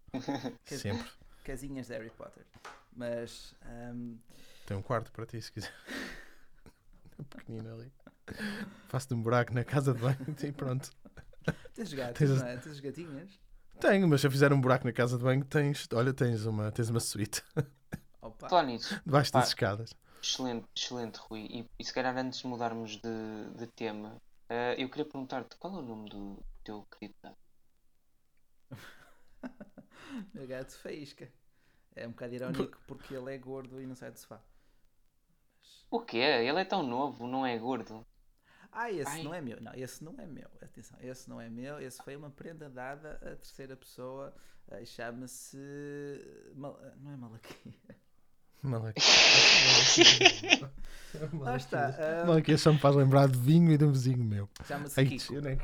Sempre. Casinhas de Harry Potter. Mas. ahm, Tem um quarto para ti, se quiser. Pequenino ali. Faço-te um buraco na casa de banho e pronto. tens gatos, Tens não é? Tens gatinhas. Tenho, mas se eu fizer um buraco na casa de banho, tens, olha, tens uma, tens uma suíte Opa. Falar nisso, debaixo das escadas. excelente, excelente, Rui. E, e se calhar antes de mudarmos de, de tema, eh, eu queria perguntar-te qual é o nome do teu querido gato? Meu gato faísca. É um bocado irónico porque ele é gordo e não sai do sofá. O quê? Ele é tão novo, não é gordo? Ah, esse Ai. não é meu. Não, esse não é meu. Atenção, esse não é meu. Esse foi uma prenda dada a terceira pessoa. eh, Chama-se. Mal- Não é Malaquia. Malaquias. Lá está. ah, Malaquias só me faz lembrar de vinho e de um vizinho meu. Chama-se Ai, Kiko. eu nem-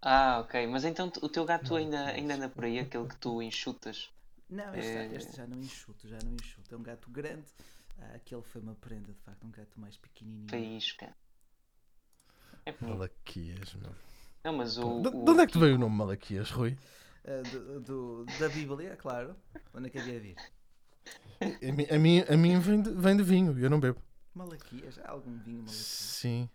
Ah, ok. Mas então o teu gato ainda, ainda anda por aí, aquele que tu enxutas? Não, este, É. este já não enxuto, já não enxuto. É um gato grande. Ah, aquele foi uma prenda, de facto, um gato mais pequenininho. Faísca. É bonito. Malaquias, meu. Não, mas o. De, o de onde é que te veio o nome Malaquias, Rui? Ah, do, do- da Bíblia, claro. Onde é que havia a vir? A mim, a mim, a mim vem, de, vem de vinho, eu não bebo. Malaquias? Há algum vinho Malaquias? Sim.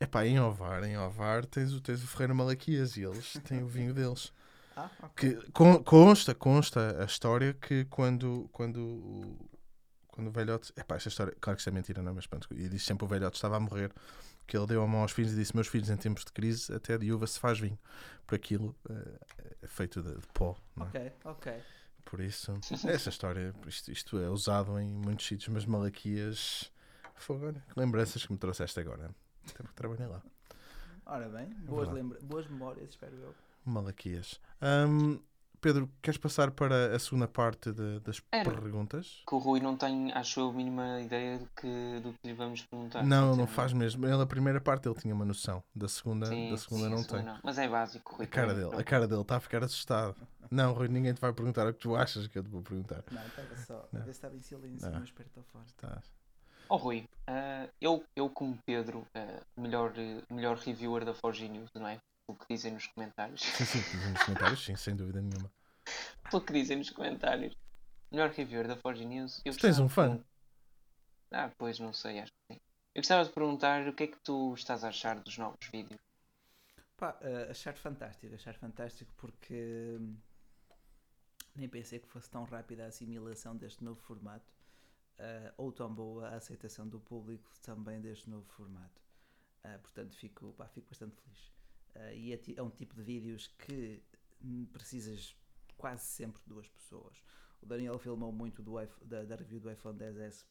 Epá, em Ovar, em Ovar tens o, tens o Ferreira Malaquias e eles têm o vinho deles. Ah, ok. Que con- consta, consta a história que quando, quando, o- quando o velhote. Epá, esta história, claro que isto é mentira, não, mas pronto. E disse sempre o velhote estava a morrer, que ele deu a mão aos filhos e disse: Meus filhos, em tempos de crise, até de uva se faz vinho. Por aquilo eh, é feito de, de pó, é? Ok, ok. Por isso, essa história, isto, isto é usado em muitos sítios, mas Malaquias. Fogo, olha, que lembranças que me trouxeste agora. Até porque trabalhei lá. Ora bem, boas, verdade. lembra boas memórias, espero eu. Malaquias. Hum, Pedro, queres passar para a segunda parte de- das Era. perguntas? Que o Rui não tem, acho eu, a mínima ideia do que, do que lhe vamos perguntar. Não, não faz mesmo. Ele, a primeira parte ele tinha uma noção, da segunda, Sim, da segunda sim, não segunda tem. não. Mas é básico, Rui. A cara dele, a cara dele está a ficar assustado. Não, Rui, ninguém te vai perguntar o que tu achas que eu te vou perguntar. Não, estava só. A Não. ver se estava em silêncio, Não. mas fora. Estás. Ó Rui, ah, eu, eu como Pedro, ah, melhor, eh, melhor reviewer da Forge News, não é? O que dizem nos comentários. Sim, sim, dizem nos comentários, sim, sem dúvida nenhuma. o que dizem nos comentários. Melhor reviewer da Forge News. Eu Tu tens um de fã? pergun- Ah, pois não sei, acho que sim. Eu gostava de perguntar o que é que tu estás a achar dos novos vídeos. Pá, eh, achar fantástico, achar fantástico porque hum, nem pensei que fosse tão rápida a assimilação deste novo formato eh, ou tão boa a aceitação do público também deste novo formato. Ah, portanto, fico, pá, fico bastante feliz. Ah, e é, é um tipo de vídeos que hum, precisas quase sempre de duas pessoas. O Daniel filmou muito do da, da review do iPhone 10S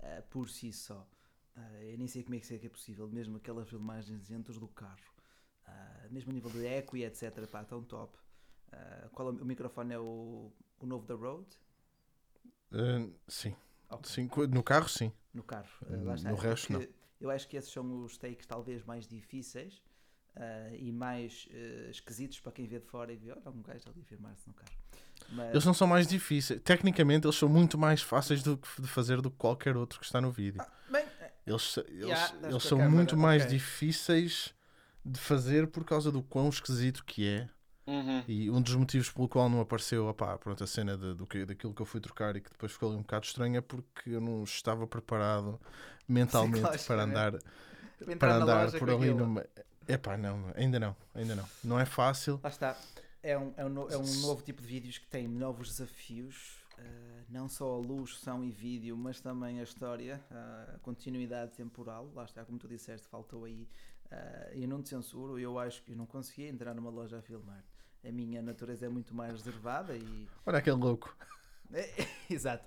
ah, por si só. Ah, eu nem sei como é que é que é possível, mesmo aquelas filmagens dentro do carro. Mesmo a nível de eco e etc. Pá, tão top. Qual é o, microfone é o, o novo da Rode? Uh, sim. Ok. sim. No carro, sim. No carro. No- Uh, resto, Porque Eu acho que esses são os takes talvez mais difíceis uh, e mais uh, esquisitos para quem vê de fora e vê, olha, um gajo ali a filmar-se no carro. Mas, Eles não são mais difíceis. Tecnicamente, eles são muito mais fáceis do que- de fazer do que qualquer outro que está no vídeo. bem, eh, Eles, eles, Yeah, eles são muito mais ok. difíceis de fazer por causa do quão esquisito que é. Uhum. E um dos motivos pelo qual não apareceu opá, pronto, a cena de- do que, daquilo que eu fui trocar e que depois ficou ali um bocado estranha é porque eu não estava preparado mentalmente para andar, para andar por ali aquilo. Numa. Epá, não, ainda não, ainda não. Não é fácil. Lá está. É um, é, um no- é um novo tipo de vídeos que tem novos desafios, eh, não só a luz, som e vídeo, mas também a história, a continuidade temporal. Lá está, como tu disseste, faltou aí. eh, eu não te censuro, eu acho que eu não conseguia entrar numa loja a filmar. A minha natureza é muito mais reservada e. Olha aquele louco. Exato.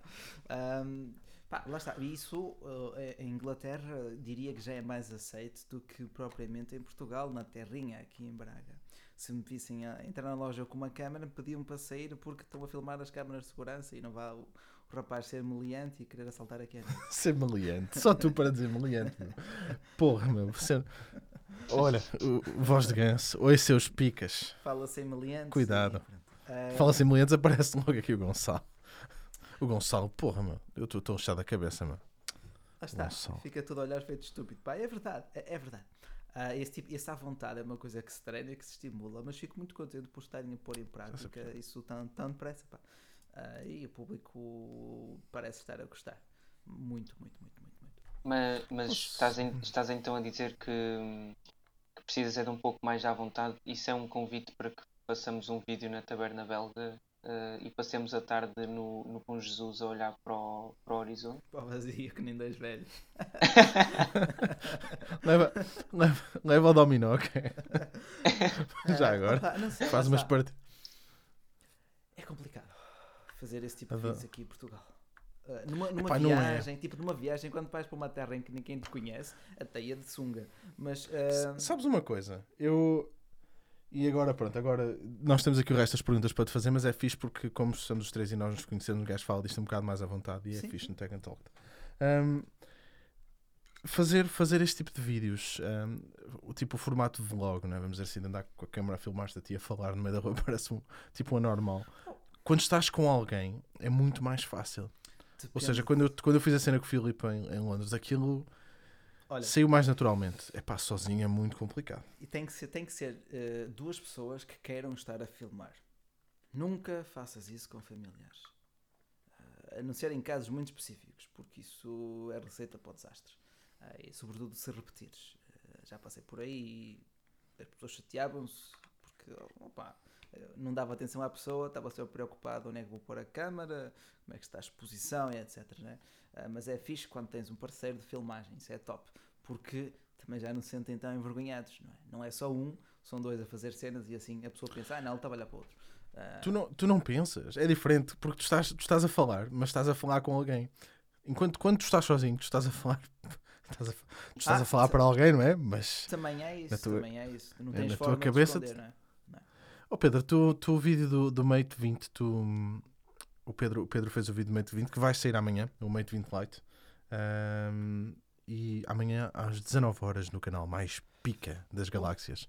Ahm, pá, lá está. Isso eh, em Inglaterra diria que já é mais aceito do que propriamente em Portugal, na terrinha, aqui em Braga. se me vissem a entrar na loja com uma câmera, pediam para sair porque estão a filmar as câmaras de segurança e não vá o, o rapaz ser meliante e querer assaltar a câmera. Ser meliante. Só tu para dizer meliante. Meu. Porra, meu. Você... Olha, o, o voz de ganso. Oi, seus picas. Fala sem meliante. Cuidado. Uh, Fala assim meliantes, aparece logo aqui o Gonçalo. O Gonçalo, porra, meu. Eu estou lixado da cabeça, meu. Lá está, Gonçalo. fica tudo a olhar feito estúpido. Pá, é verdade, é, é verdade. Ah, esse, tipo, esse à vontade é uma coisa que se treina e que se estimula, mas fico muito contente por estarem a pôr em prática isso tão, tão depressa. Pá. Ah, e o público parece estar a gostar. Muito, muito, muito, muito, muito. Mas, mas estás, em- estás então a dizer que, que precisas é de um pouco mais à vontade. Isso é um convite para que façamos um vídeo na Taberna Belga eh, e passemos a tarde no, no Com Jesus a olhar para o, para o horizonte. Pá, vazio, que nem dois velhos. Leva, leva, leva ao dominó, ok? Já agora. não sei, Faz umas partidas. É complicado fazer esse tipo de vídeos aqui em Portugal. Ah, numa numa Epá, é. viagem, tipo numa viagem, quando vais para uma terra em que ninguém te conhece, até ia de sunga. Mas ah, Sabes uma coisa? Eu. E agora, pronto, agora nós temos aqui o resto das perguntas para te fazer, mas é fixe porque, como somos os três e nós nos conhecemos, o gajo fala disto um bocado mais à vontade e é Sim. fixe no Tech and Talk. Um, fazer, fazer este tipo de vídeos, um, o tipo o formato de vlog, né? vamos dizer assim, de andar com a câmera a filmar-te a ti a falar no meio da rua, parece um, tipo um anormal. Quando estás com alguém, é muito mais fácil. Ou depende- seja, quando eu, quando eu fiz a cena com o Filipe em, em Londres, aquilo olha, saiu mais naturalmente. É pá, sozinho é muito complicado. E tem que ser, tem que ser eh, duas pessoas que queiram estar a filmar. Nunca faças isso com familiares. Eh, a não ser em casos muito específicos, porque isso é receita para o desastre. Ah, e sobretudo se repetires. Já passei por aí e as pessoas chateavam-se porque opa, não dava atenção à pessoa, estava sempre preocupado onde é que vou pôr a câmara, como é que está a exposição e etc. né? Ah, mas é fixe quando tens um parceiro de filmagem, isso é top, porque também já não se sentem tão envergonhados, não é? Não é só um, são dois a fazer cenas e assim a pessoa pensa, ah não, ele estava a olhar para outro. Ah, Tu não, tu não pensas, é diferente, porque tu estás, tu estás a falar, mas estás a falar com alguém. Enquanto quando tu estás sozinho, tu estás a falar, estás a, tu estás Ah, a falar para alguém, não é? Mas, Também é isso, tua- também é isso. Não é, tens na tua cabeça de esconder, não é? oh Pedro, tu, tu o vídeo do, do Mate 20, tu, hum, o, Pedro, o Pedro fez o vídeo do Mate 20 que vai sair amanhã, o Mate 20 Lite. Hum, e amanhã às 19 horas no canal mais pica das galáxias,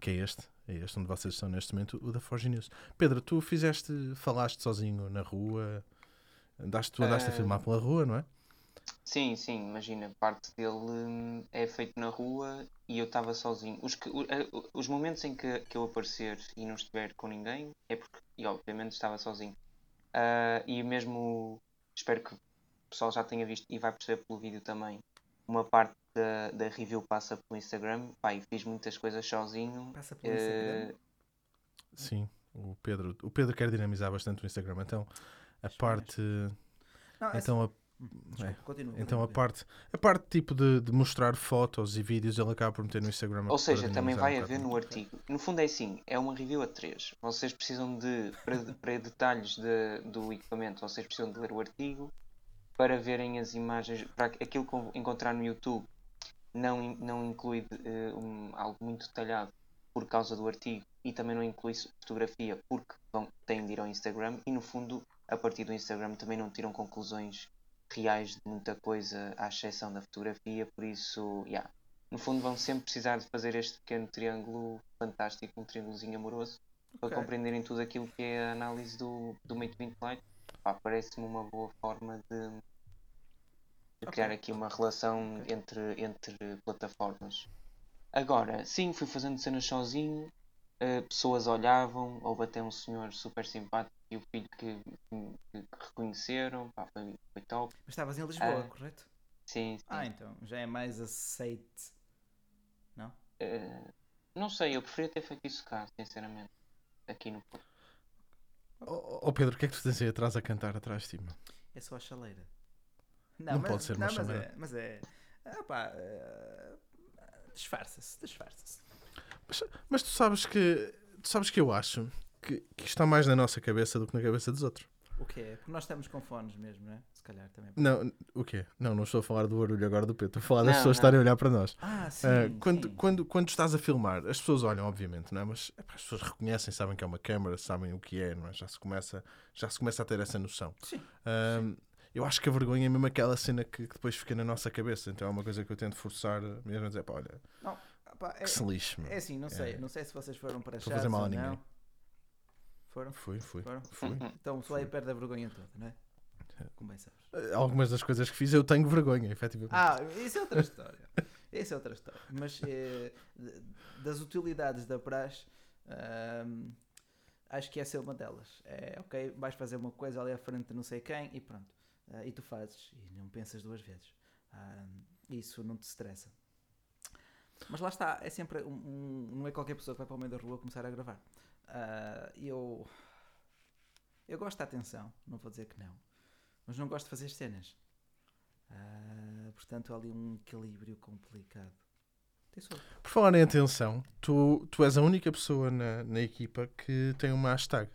que é este, é este onde vocês estão neste momento, o da Forge News. Pedro, tu fizeste, falaste sozinho na rua, andaste, tu andaste a Ah. filmar pela rua, não é? Sim, sim, imagina, parte dele hum, é feito na rua e eu estava sozinho. Os, que, a- os momentos em que, que eu aparecer e não estiver com ninguém é porque, e obviamente, estava sozinho. Ah, e mesmo, espero que o pessoal já tenha visto e vai perceber pelo vídeo também, uma parte da, da review passa pelo Instagram. E fiz muitas coisas sozinho. Passa pelo Instagram. Eh, Sim, o Pedro, o Pedro quer dinamizar bastante o Instagram, então a Acho parte, Não, é então a Desculpa, continua, Então a continua. parte, a parte tipo de, de mostrar fotos e vídeos ele acaba por meter no Instagram. Ou seja, também vai um haver no artigo. No fundo é assim, é uma review a 3. Vocês precisam de, para, para detalhes de- do equipamento, vocês precisam de ler o artigo para verem as imagens, para aquilo que encontrar no YouTube não, não inclui eh, um- algo muito detalhado por causa do artigo e também não inclui fotografia porque vão, têm de ir ao Instagram e no fundo a partir do Instagram também não tiram conclusões reais de muita coisa à exceção da fotografia, por isso, yeah, no fundo vão sempre precisar de fazer este pequeno triângulo fantástico, um triângulozinho amoroso, para Ok. compreenderem tudo aquilo que é a análise do, do Mate 20 Lite. Pá, Parece-me uma boa forma de, de criar aqui uma relação entre, entre plataformas. Agora, sim, fui fazendo cenas sozinho, eh, pessoas olhavam, houve até um senhor super simpático e o filho que, que, que reconheceram, pá, foi, foi top. Mas estavas em Lisboa, Ah. correto? Sim, sim. Ah, então já é mais aceite. Não? Eh, não sei, eu preferia ter feito isso cá, sinceramente. Aqui no Porto. Oh, oh, Pedro, o que é que tu tens aí atrás a cantar atrás de cima? É só a chaleira. Não pode ser uma não, mas chaleira. é, mas é. Ah, pá, eh, disfarça-se, disfarça-se. Mas, mas tu sabes que tu sabes que eu acho que, que isto está mais na nossa cabeça do que na cabeça dos outros. O que é? Porque nós estamos com fones mesmo, não é? Se calhar também. Não, o quê? Não, não estou a falar do barulho agora do Pedro. Estou a falar das Não, pessoas não. estarem a olhar para nós. Ah, sim. Ah, quando, sim. quando, quando estás a filmar, as pessoas olham, obviamente, não é? Mas epá, as pessoas reconhecem, sabem que é uma câmara, sabem o que é, não é? Já se começa, já se começa a ter essa noção. Sim. Ah, eu acho que a vergonha é mesmo aquela cena que, que depois fica na nossa cabeça. Então é uma coisa que eu tento forçar mesmo a dizer, pá, olha, Não, pá, é, que se lixe. meu. é assim, não sei. É. Não sei se vocês foram para Estou a chaves fazer mal a ninguém. Foram? Fui, fui, Foram? fui. Então só aí perde a vergonha toda, não é? Como bem sabes. Ah, Algumas das coisas que fiz eu tenho vergonha, efetivamente. Ah, isso é outra história. Isso é outra história. Mas eh, de- das utilidades da praxe, ahm, acho que essa é uma delas. É ok, vais fazer uma coisa ali à frente de não sei quem e pronto. Ah, e tu fazes e não pensas duas vezes. Ah, isso não te estressa. Mas lá está, é sempre um, um- não é qualquer pessoa que vai para o meio da rua começar a gravar. Ah, eu eu gosto da atenção, não vou dizer que não, mas não gosto de fazer cenas. Ah, portanto, há ali um equilíbrio complicado. Por falar em atenção, tu, tu és a única pessoa na, na equipa que tem uma hashtag.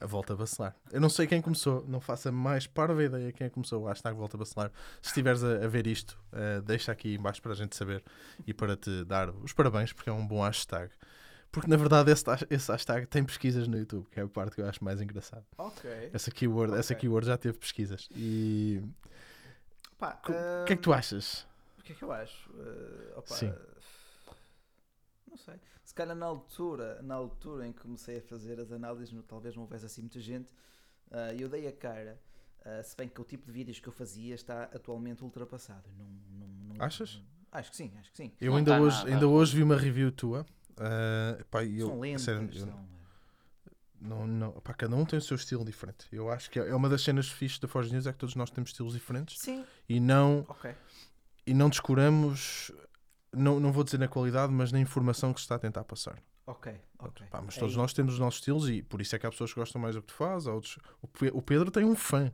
A volta a vacilar. Eu não sei quem começou, não faço a mais parva ideia quem é começou o hashtag volta a vacilar. Se estiveres a, a ver isto, eh, deixa aqui em baixo para a gente saber e para te dar os parabéns, porque é um bom hashtag. Porque na verdade esse, esse hashtag tem pesquisas no YouTube, que é a parte que eu acho mais engraçada. Ok. Essa keyword, essa Ok. keyword já teve pesquisas. E o que é que tu achas? O que é que eu acho? Eh, opa, Sim. Não sei. Se calhar na altura, na altura em que comecei a fazer as análises, no- talvez não houvesse assim muita gente, ah, eu dei a cara. ah, se bem que o tipo de vídeos que eu fazia está atualmente ultrapassado. Não, não, não- Achas? não- acho que sim, acho que sim. Eu ainda tá hoje, nada. ainda hoje vi uma review tua. eh, pá, e eu, são lentos, sério, eu- são. Não, não, pá, cada um tem o seu estilo diferente. Eu acho que é é uma das cenas fixes da Forge News é que todos nós temos estilos diferentes Sim, e não, ok. e não descuramos, não, não vou dizer na qualidade, mas na informação que se está a tentar passar. Ok, ok. Pá, mas É todos nós temos os nossos estilos e por isso é que há pessoas que gostam mais do que tu fazes. Outros... O, Pe- o Pedro tem um fã.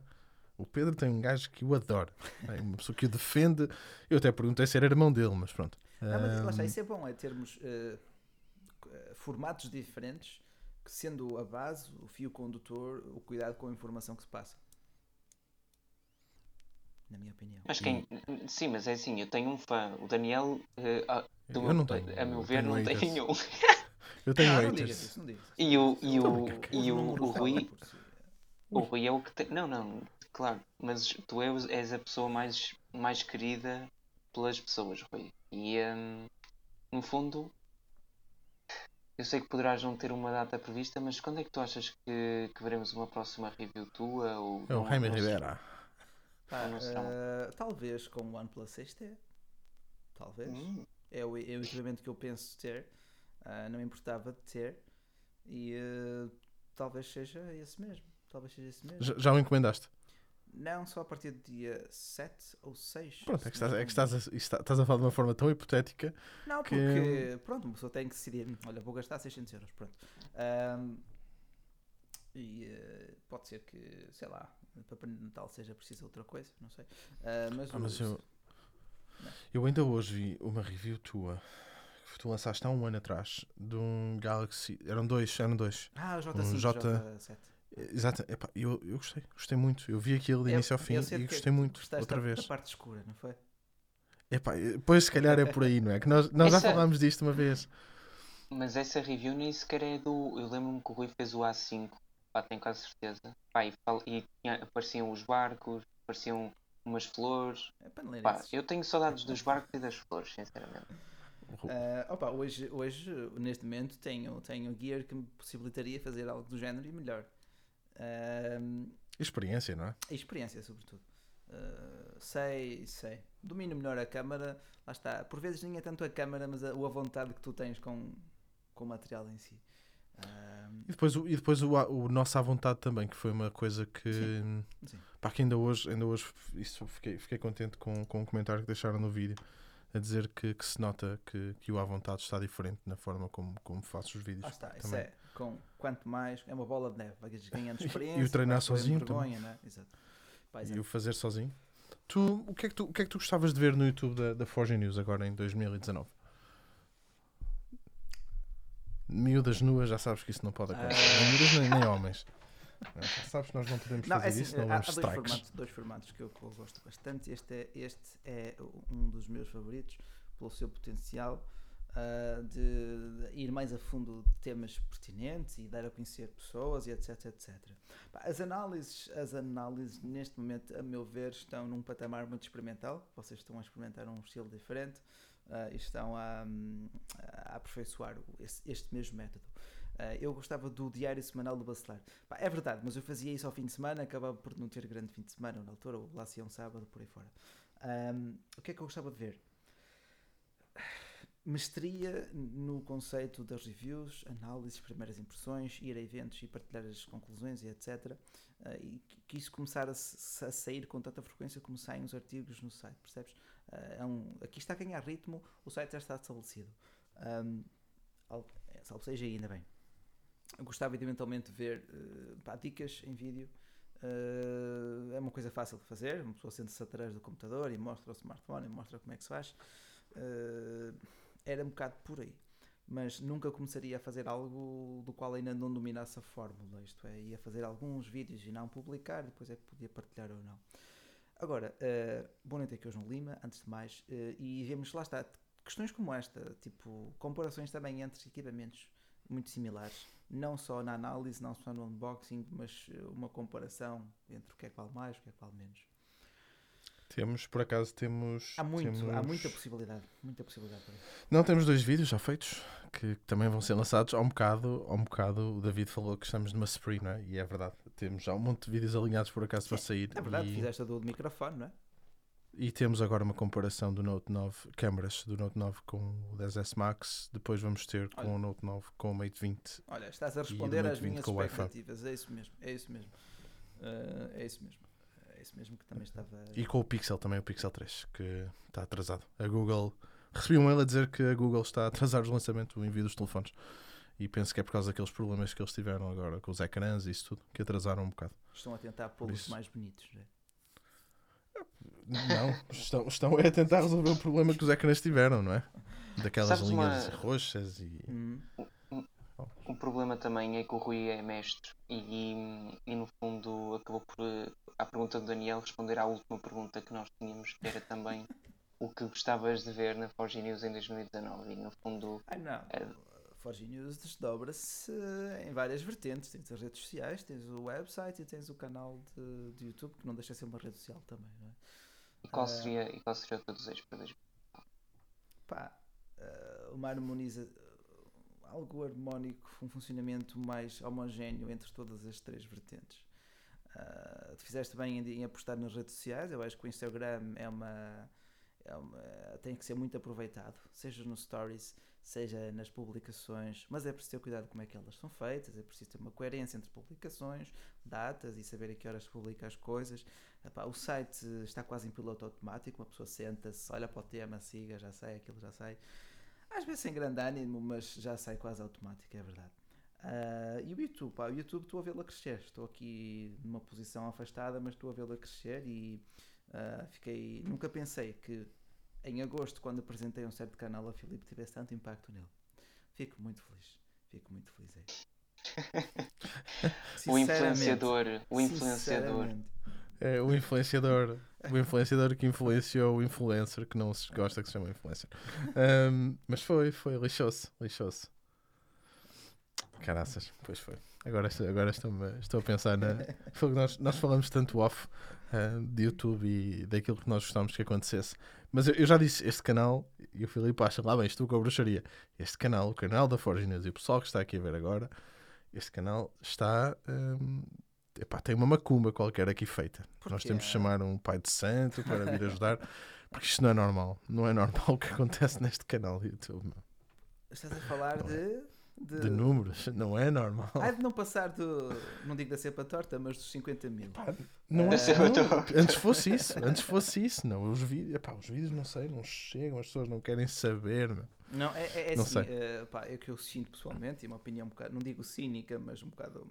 O Pedro tem um gajo que o adora. É uma pessoa que o defende. Eu até perguntei se era irmão dele, mas pronto. Não, mas lá está, isso é bom, é termos eh, formatos diferentes, que sendo a base, o fio condutor, o cuidado com a informação que se passa. Na minha opinião. Mas quem. Sim, mas é assim, eu tenho um fã. O Daniel, a, do eu meu- não tenho. a meu eu ver, não tem nenhum. Eu tenho não, não haters. digas não digas isso. E o, e o, e o, o Rui. O Rui é o que tem. Não, não, claro. Mas tu és, és a pessoa mais, mais querida pelas pessoas, Rui. E hum, no fundo, eu sei que poderás não ter uma data prevista, mas quando é que tu achas que, que veremos uma próxima review tua? Ou, É o não- Jaime não Rivera. Pá, eh, talvez com o OnePlus 6T. Talvez. Hum, É o, é o equipamento que eu penso ter. Ah, não me importava de ter. E eh, talvez seja esse mesmo. Talvez seja esse mesmo. Já, já o encomendaste? Não, só a partir do dia 7 ou 6. Pronto, é que estás, é que estás, a, estás a falar de uma forma tão hipotética. Não, que- porque, pronto, uma pessoa tem que decidir. Olha, vou gastar 600 euros, pronto. Ahm, e eh, pode ser que, sei lá, para Pai Natal seja preciso outra coisa, não sei. Ah, mas Ah, mas o- eu, eu ainda hoje vi uma review tua que tu lançaste há um ano atrás de um Galaxy. Eram dois, eram dois. Ah, o J5, um J- J7. Exato, epá, eu, eu gostei, gostei muito. Eu vi aquilo de Eu- início ao fim e gostei muito. Outra vez. da parte escura, não foi? Epá, depois se calhar é por aí, não é? Que nós, nós já Essa- falámos disto uma vez. Mas essa review nem sequer é do. Eu lembro-me que o Rui fez o A5, pá, tenho quase certeza. Pá, e, e tinha- apareciam os barcos, apareciam umas flores. É. Pá, eu tenho saudades dos barcos e das flores, sinceramente. Ah, opa, hoje, hoje, neste momento, tenho, tenho gear que me possibilitaria fazer algo do género e melhor. Ahm, Experiência, não é? experiência, sobretudo. Ah, sei, sei. Domino melhor a câmara, lá está. Por vezes nem é tanto a câmara, mas a, a vontade que tu tens com, com o material em si. E depois, o, e depois o, o nosso à vontade também, que foi uma coisa que. sim. Pá, que ainda hoje, ainda hoje isso, fiquei, fiquei contente com, com o comentário que deixaram no vídeo. A dizer que, que se nota que, que o à vontade está diferente na forma como, como fazes os vídeos. Lá está, isso também. é. Com quanto mais, é uma bola de neve, ganhando E o experiência. treinar sozinho vergonha, né? Exato. Pá, E exato. o fazer sozinho. Tu, o, que é que tu, o que é que tu gostavas de ver no YouTube da, da Forge News agora em 2019? Miúdas nuas, já sabes que isso não pode acontecer. Ah. Nem miúdas nem, nem homens. Já sabes que nós não podemos Não, fazer é assim, isso, não há, há dois, formatos, dois formatos que eu, que eu gosto bastante. Este é, este é um dos meus favoritos, pelo seu potencial ah, de, de ir mais a fundo de temas pertinentes e dar a conhecer pessoas e etc, etc. As análises, as análises neste momento, a meu ver, estão num patamar muito experimental. Vocês estão a experimentar um estilo diferente ah, e estão a, a aperfeiçoar esse- este mesmo método. Ah, eu gostava do diário semanal do Bacelar. É verdade, mas eu fazia isso ao fim de semana, acabava por não ter grande fim de semana na altura, ou lá se ia um sábado, por aí fora. Ahm, o que é que eu gostava de ver? Mestria no conceito das reviews, análises, primeiras impressões, ir a eventos e partilhar as conclusões e etc. Ah, e que- isso começar a, a sair com tanta frequência como saem os artigos no site, percebes? Ah, é um- aqui está a ganhar ritmo, o site já está estabelecido. Al- é, salvo seja, ainda bem. Gostava de eventualmente ver eh, pá, dicas em vídeo. Eh, é uma coisa fácil de fazer. Uma pessoa senta-se atrás do computador e mostra o smartphone e mostra como é que se faz. Eh, era um bocado por aí. Mas nunca começaria a fazer algo do qual ainda não dominasse a fórmula. Isto é, ia fazer alguns vídeos e não publicar, depois é que podia partilhar ou não. Agora, uh, boa noite aqui hoje no Lima, antes de mais, eh, e vemos, lá está, questões como esta, tipo, comparações também entre equipamentos muito similares, não só na análise, não só no unboxing, mas eh, uma comparação entre o que é que vale mais, o que é que vale menos. Temos, por acaso, temos. Há muito, há temos- muita possibilidade, muita possibilidade. Não, temos dois vídeos já feitos que também vão ser lançados. Há um bocado, há um bocado o David falou que estamos numa spree, não é? E é verdade. Temos já um monte de vídeos alinhados por acaso para sair. É verdade, e, fizeste a do microfone, não é? e temos agora uma comparação do Note 9, câmaras do Note 9 com o 10S Max. Depois vamos ter com Olha. o Note 9 com o Mate 20. Olha, estás a responder às 20 minhas expectativas, é isso mesmo, é isso mesmo. Eh, é isso mesmo. É isso mesmo que também estava. E com o Pixel também, o Pixel 3, que está atrasado. A Google. Recebi um mail a dizer que a Google está a atrasar o lançamento, o envio dos telefones. E penso que é por causa daqueles problemas que eles tiveram agora com os ecrãs e isso tudo, que atrasaram um bocado. Estão a tentar pô-los mais bonitos, não é? Não, estão, estão a tentar resolver o problema que os ecrãs tiveram, não é? Daquelas Sabes linhas uma- roxas e. Hum. O problema também é que o Rui é mestre e, e, no fundo acabou por, à pergunta do Daniel, responder à última pergunta que nós tínhamos, que era também o que gostavas de ver na Forge News em 2019. E no fundo, Ah, não. É. Forge News desdobra-se em várias vertentes. Tens as redes sociais, tens o website e tens o canal de, de YouTube, que não deixa de ser uma rede social também, não é? e qual Ah. seria, e qual seria o teu desejo para 2019? Pá, eh, uma harmoniza. Algo harmónico, um funcionamento mais homogéneo entre todas as três vertentes. Ah, tu fizeste bem em, em apostar nas redes sociais, eu acho que o Instagram é uma, é uma- tem que ser muito aproveitado, seja nos stories, seja nas publicações, mas é preciso ter cuidado como é que elas são feitas, é preciso ter uma coerência entre publicações, datas e saber a que horas se publica as coisas. Epá, o site está quase em piloto automático, uma pessoa senta-se, olha para o tema, siga, já sai, aquilo já sai. Às vezes sem grande ânimo, mas já sai quase automático, é verdade. Ah, e o YouTube, pá, o YouTube estou a vê-lo a crescer. Estou aqui numa posição afastada, mas estou a vê-lo a crescer e ah, fiquei. Nunca pensei que em agosto, quando apresentei um certo canal a Filipe, tivesse tanto impacto nele. Fico muito feliz. Fico muito feliz aí. O influenciador, o influenciador. É o influenciador. O influenciador que influenciou o influencer que não se gosta que se chama influencer. Ahm, mas foi, foi, lixou-se, lixou-se. Caraças, pois foi. Agora, estou- agora estou, estou a pensar na. Foi nós, nós falamos tanto off ah, de YouTube e daquilo que nós gostávamos que acontecesse. Mas eu, eu já disse, este canal, e o Filipe acha lá bem, estou com a bruxaria. Este canal, o canal da Forge News e o pessoal que está aqui a ver agora, este canal está. ahm, epá, tem uma macumba qualquer aqui feita. Nós temos de chamar um pai de santo para vir ajudar, porque isto não é normal. Não é normal o que acontece neste canal do YouTube. Estás a falar de. De, De números, não é normal. Ai, de não passar do. Não digo da cepa torta, mas dos 50 mil. Não é Essa eu não, Antes fosse isso, antes fosse isso, não. Os vídeos, epá, os vídeos não sei, não chegam, as pessoas não querem saber. meu. Não, é, é, é Não assim, sei. eh, pá, é o que eu sinto pessoalmente, e uma opinião um bocado, não digo cínica, mas um bocado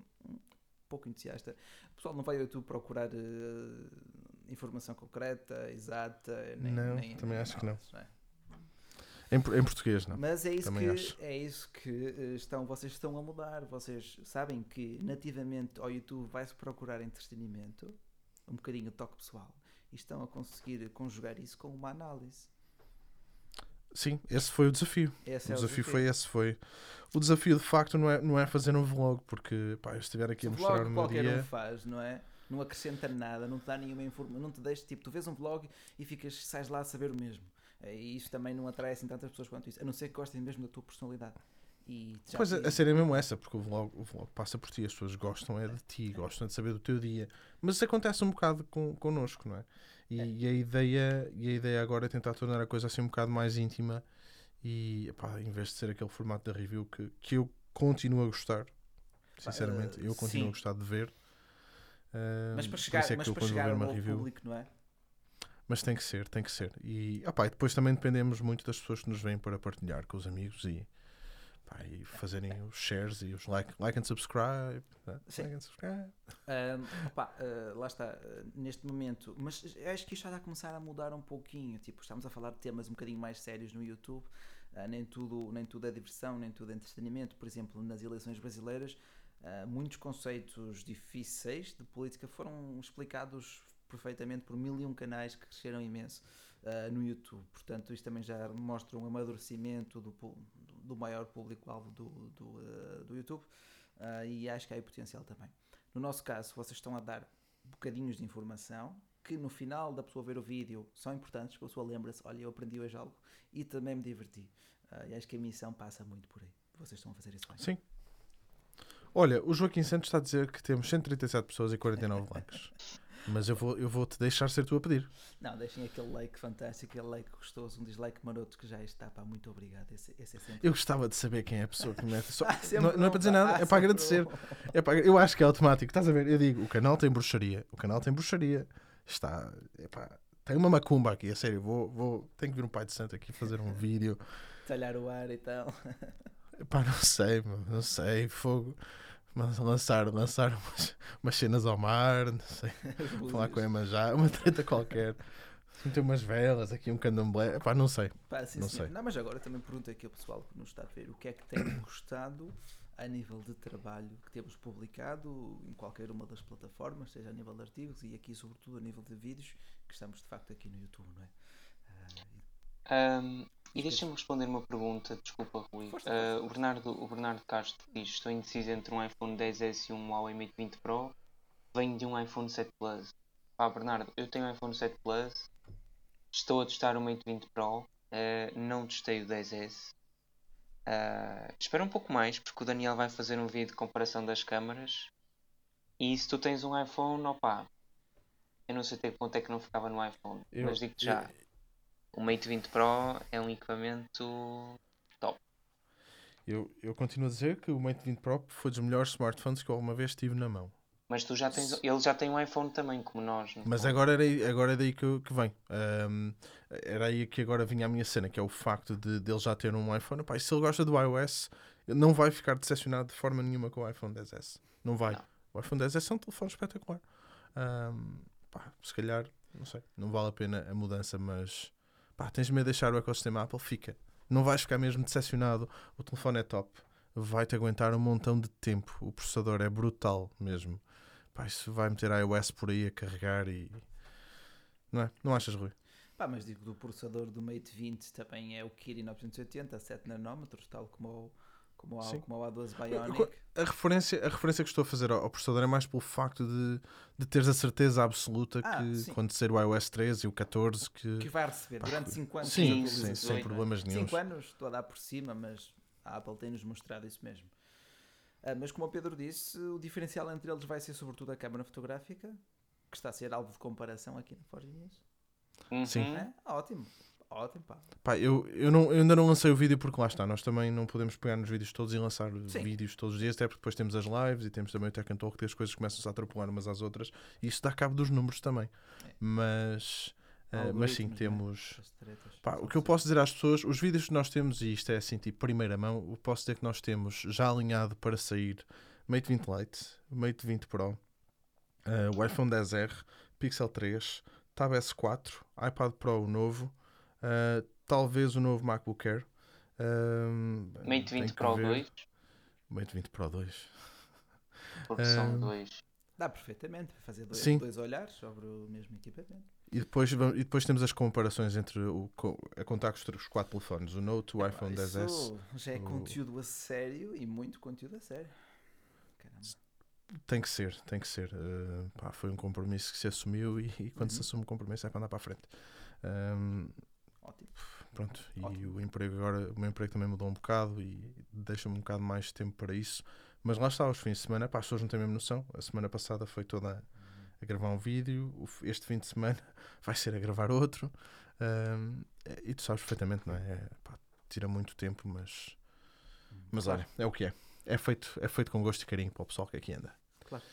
pouco entusiasta. O pessoal não vai ao YouTube procurar eh, informação concreta, exata, nem, Não, nem- também nem acho que nada, não. é? Em, em português, não. Mas é isso, Também que, acho. é isso que eh, estão, vocês estão a mudar. Vocês sabem que nativamente ao YouTube vai-se procurar entretenimento, um bocadinho de toque pessoal, e estão a conseguir conjugar isso com uma análise. Sim, esse foi o desafio. Esse O é desafio foi esse. Foi... O desafio, de facto, não é, não é fazer um vlog, porque pá, eu estiver aqui a O mostrar vlog o meu qualquer dia. um faz, não é? Não acrescenta nada, não te dá nenhuma informação, não te deixa, tipo, tu vês um vlog e ficas, sais lá a saber o mesmo. Eh, E isso também não atrai assim tantas pessoas quanto isso, a não ser que gostem mesmo da tua personalidade. E Pois te- a série é mesmo essa, porque o vlog, o vlog passa por ti, as pessoas gostam é de ti, gostam de saber do teu dia. Mas isso acontece um bocado com, connosco, não é? E, É. e a ideia, e a ideia agora é tentar tornar a coisa assim um bocado mais íntima e epá, em vez de ser aquele formato da review que, que eu continuo a gostar, sinceramente, eh, eu continuo sim. a gostar de ver. Ah, Mas para chegar, é mas para chegar ao review- público, não é? Mas tem que ser, tem que ser. E, opá, e depois também dependemos muito das pessoas que nos vêm para partilhar com os amigos e, pá, e fazerem os shares e os like, like and subscribe. né? Like and subscribe. Ahm, opá, ah, lá está, ah, neste momento, mas acho que isto já está a começar a mudar um pouquinho. Tipo, estamos a falar de temas um bocadinho mais sérios no YouTube. Ah, nem, tudo, nem tudo é diversão, nem tudo é entretenimento. Por exemplo, nas eleições brasileiras, ah, muitos conceitos difíceis de política foram explicados perfeitamente por mil e um canais que cresceram imenso ah, no YouTube. Portanto, isto também já mostra um amadurecimento do, do maior público-alvo do, do, ah, do YouTube. Ah, e acho que há aí potencial também. No nosso caso, vocês estão a dar bocadinhos de informação que no final da pessoa ver o vídeo são importantes, para a pessoa lembra-se, olha, eu aprendi hoje algo e também me diverti. Ah, e acho que a missão passa muito por aí. Vocês estão a fazer isso bem. Sim. Olha, o Joaquim Santos está a dizer que temos 137 pessoas e 49 likes. Mas eu vou, eu vou te deixar ser tu a pedir. Não, deixem aquele like fantástico, aquele like gostoso, um dislike maroto que já está, pá, muito obrigado. Esse, esse é sempre. Eu gostava de saber quem é a pessoa que me mete. Só- sempre não, não é para dizer pá, nada, há é para agradecer. É para- eu acho que é automático. Estás a ver? Eu digo, o canal tem bruxaria. O canal tem bruxaria. Está. epá, tem uma macumba aqui, a sério. Vou, vou, tenho que vir um pai de santo aqui fazer um vídeo. Talhar o ar e tal. Epá, não sei, não sei. Fogo. Lançar, lançar umas, umas cenas ao mar, não sei. Falar com a. Emanjá, uma treta qualquer. Meter umas velas, aqui um candomblé. Epá, não sei. Pá, sim, Não sei. Não, mas agora também pergunto aqui ao pessoal que nos está a ver o que é que tem gostado a nível de trabalho que temos publicado em qualquer uma das plataformas, seja a nível de artigos e aqui, sobretudo, a nível de vídeos, que estamos de facto aqui no YouTube, não é? Ahm, e deixa-me responder uma pergunta, desculpa Rui. Força. o, Bernardo, o Bernardo Castro diz: Estou indeciso entre um iPhone 10S e um Huawei Mate 20 Pro. Venho de um iPhone 7 Plus. Pá, Bernardo, eu tenho um iPhone 7 Plus. Estou a testar o Mate 20 Pro. ah, não testei o 10S. Ah, espera um pouco mais, porque o Daniel vai fazer um vídeo de comparação das câmaras. E se tu tens um iPhone, opá, eu não sei até que ponto é que não ficava no iPhone, Eu- mas digo-te já. O Mate 20 Pro é um equipamento. Eu, eu continuo a dizer que o Mate 20 Pro foi dos melhores smartphones que eu alguma vez tive na mão. Mas tu já tens. Ele já tem um iPhone também, como nós. Mas fundo. agora, era, agora é daí que, que vem. Ahm, era aí que agora vinha a minha cena, que é o facto de dele já ter um iPhone. E se ele gosta do iOS, não vai ficar decepcionado de forma nenhuma com o iPhone 10S. Não vai. Não. O iPhone 10S é um telefone espetacular. Ahm, pá, se calhar, não sei, não vale a pena a mudança, mas pá, tens medo de deixar o ecossistema Apple? Fica. Não vais ficar mesmo decepcionado. O telefone é top. Vai-te aguentar um montão de tempo. O processador é brutal mesmo. Pá, isso vai meter iOS por aí a carregar e. Não é? Não achas, Rui? Pá, mas digo do processador do Mate 20 também é o Kirin 980 a 7 nanómetros, tal como o, como como A12 Bionic. A referência, a referência que estou a fazer ao, ao processador é mais pelo facto de, de teres a certeza absoluta Ah, que sim. quando ser o iOS 13 e o 14 que. Que vai receber durante 5 anos. sim, sim, sem é? problemas nenhum. 5 anos, estou a dar por cima, mas a Apple tem-nos mostrado isso mesmo. Ah, mas como o Pedro disse, o diferencial entre eles vai ser sobretudo a câmara fotográfica, que está a ser alvo de comparação aqui na Forge News. Uhum. Sim. É? Ótimo, ótimo, pá. Pá, eu, eu, não, eu ainda não lancei o vídeo porque lá está, nós também não podemos pegar nos vídeos todos e lançar Sim. vídeos todos os dias, até porque depois temos as lives e temos também o Tech and Talk, que as coisas começam-se a atropelar umas às outras e isso dá cabo dos números também. É. Mas, eh, mas sim, Algoritmos, não é? temos. Tretas. Pá, o que eu posso dizer às pessoas, os vídeos que nós temos, e isto é assim, tipo, primeira mão, eu posso dizer que nós temos já alinhado para sair Mate 20 Lite, Mate 20 Pro, eh, o iPhone 10R, Pixel 3, Tab S4, iPad Pro novo, eh, talvez o novo MacBook Air. Um, Mate tenho 20 que Pro ver. 2, Mate 20 Pro 2. porque são Ah, dois. Dá perfeitamente para fazer dois, Sim. dois olhares sobre o mesmo equipamento. E depois, e depois temos as comparações entre o, a contar com os, tr- os quatro telefones, o Note, o iPhone Pá, 10S. Isso já é o- conteúdo a sério e muito conteúdo a sério. Caramba. Tem que ser, tem que ser. Uh, pá, foi um compromisso que se assumiu e, e quando se Uhum. assume um compromisso é para andar para a frente. Um, Ótimo. pronto, e Ótimo. o emprego agora, o meu emprego também mudou um bocado e deixa-me um bocado mais tempo para isso. Mas lá está, os fins de semana, pá, as pessoas não têm a mesma noção. A semana passada foi toda a, a gravar um vídeo, este fim de semana vai ser a gravar outro. Um, e tu sabes perfeitamente, não é? É, pá, tira muito tempo, mas, mas olha, é o que é. É feito, é feito com gosto e carinho para o pessoal que aqui anda. Claro,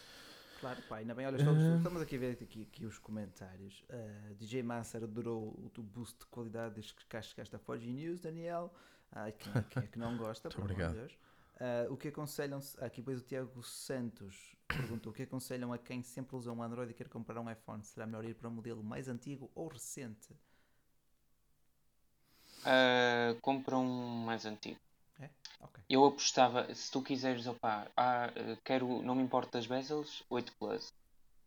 pá, ainda bem, olha, estamos, Ah. estamos aqui a ver aqui, aqui os comentários. Ah, DJ Master adorou o teu boost de qualidade desde que cá chegaste a Forge News, Daniel. Ai, quem, é- quem é que não gosta? Muito pelo amor de obrigado. Deus. Ah, o que aconselham aqui depois o Tiago Santos perguntou o que aconselham a quem sempre usa um Android e quer comprar um iPhone? Será melhor ir para um modelo mais antigo ou recente? Ah, compra um mais antigo. Ok. Eu apostava, se tu quiseres, opá, ah, quero, não me importa das bezels, 8 Plus.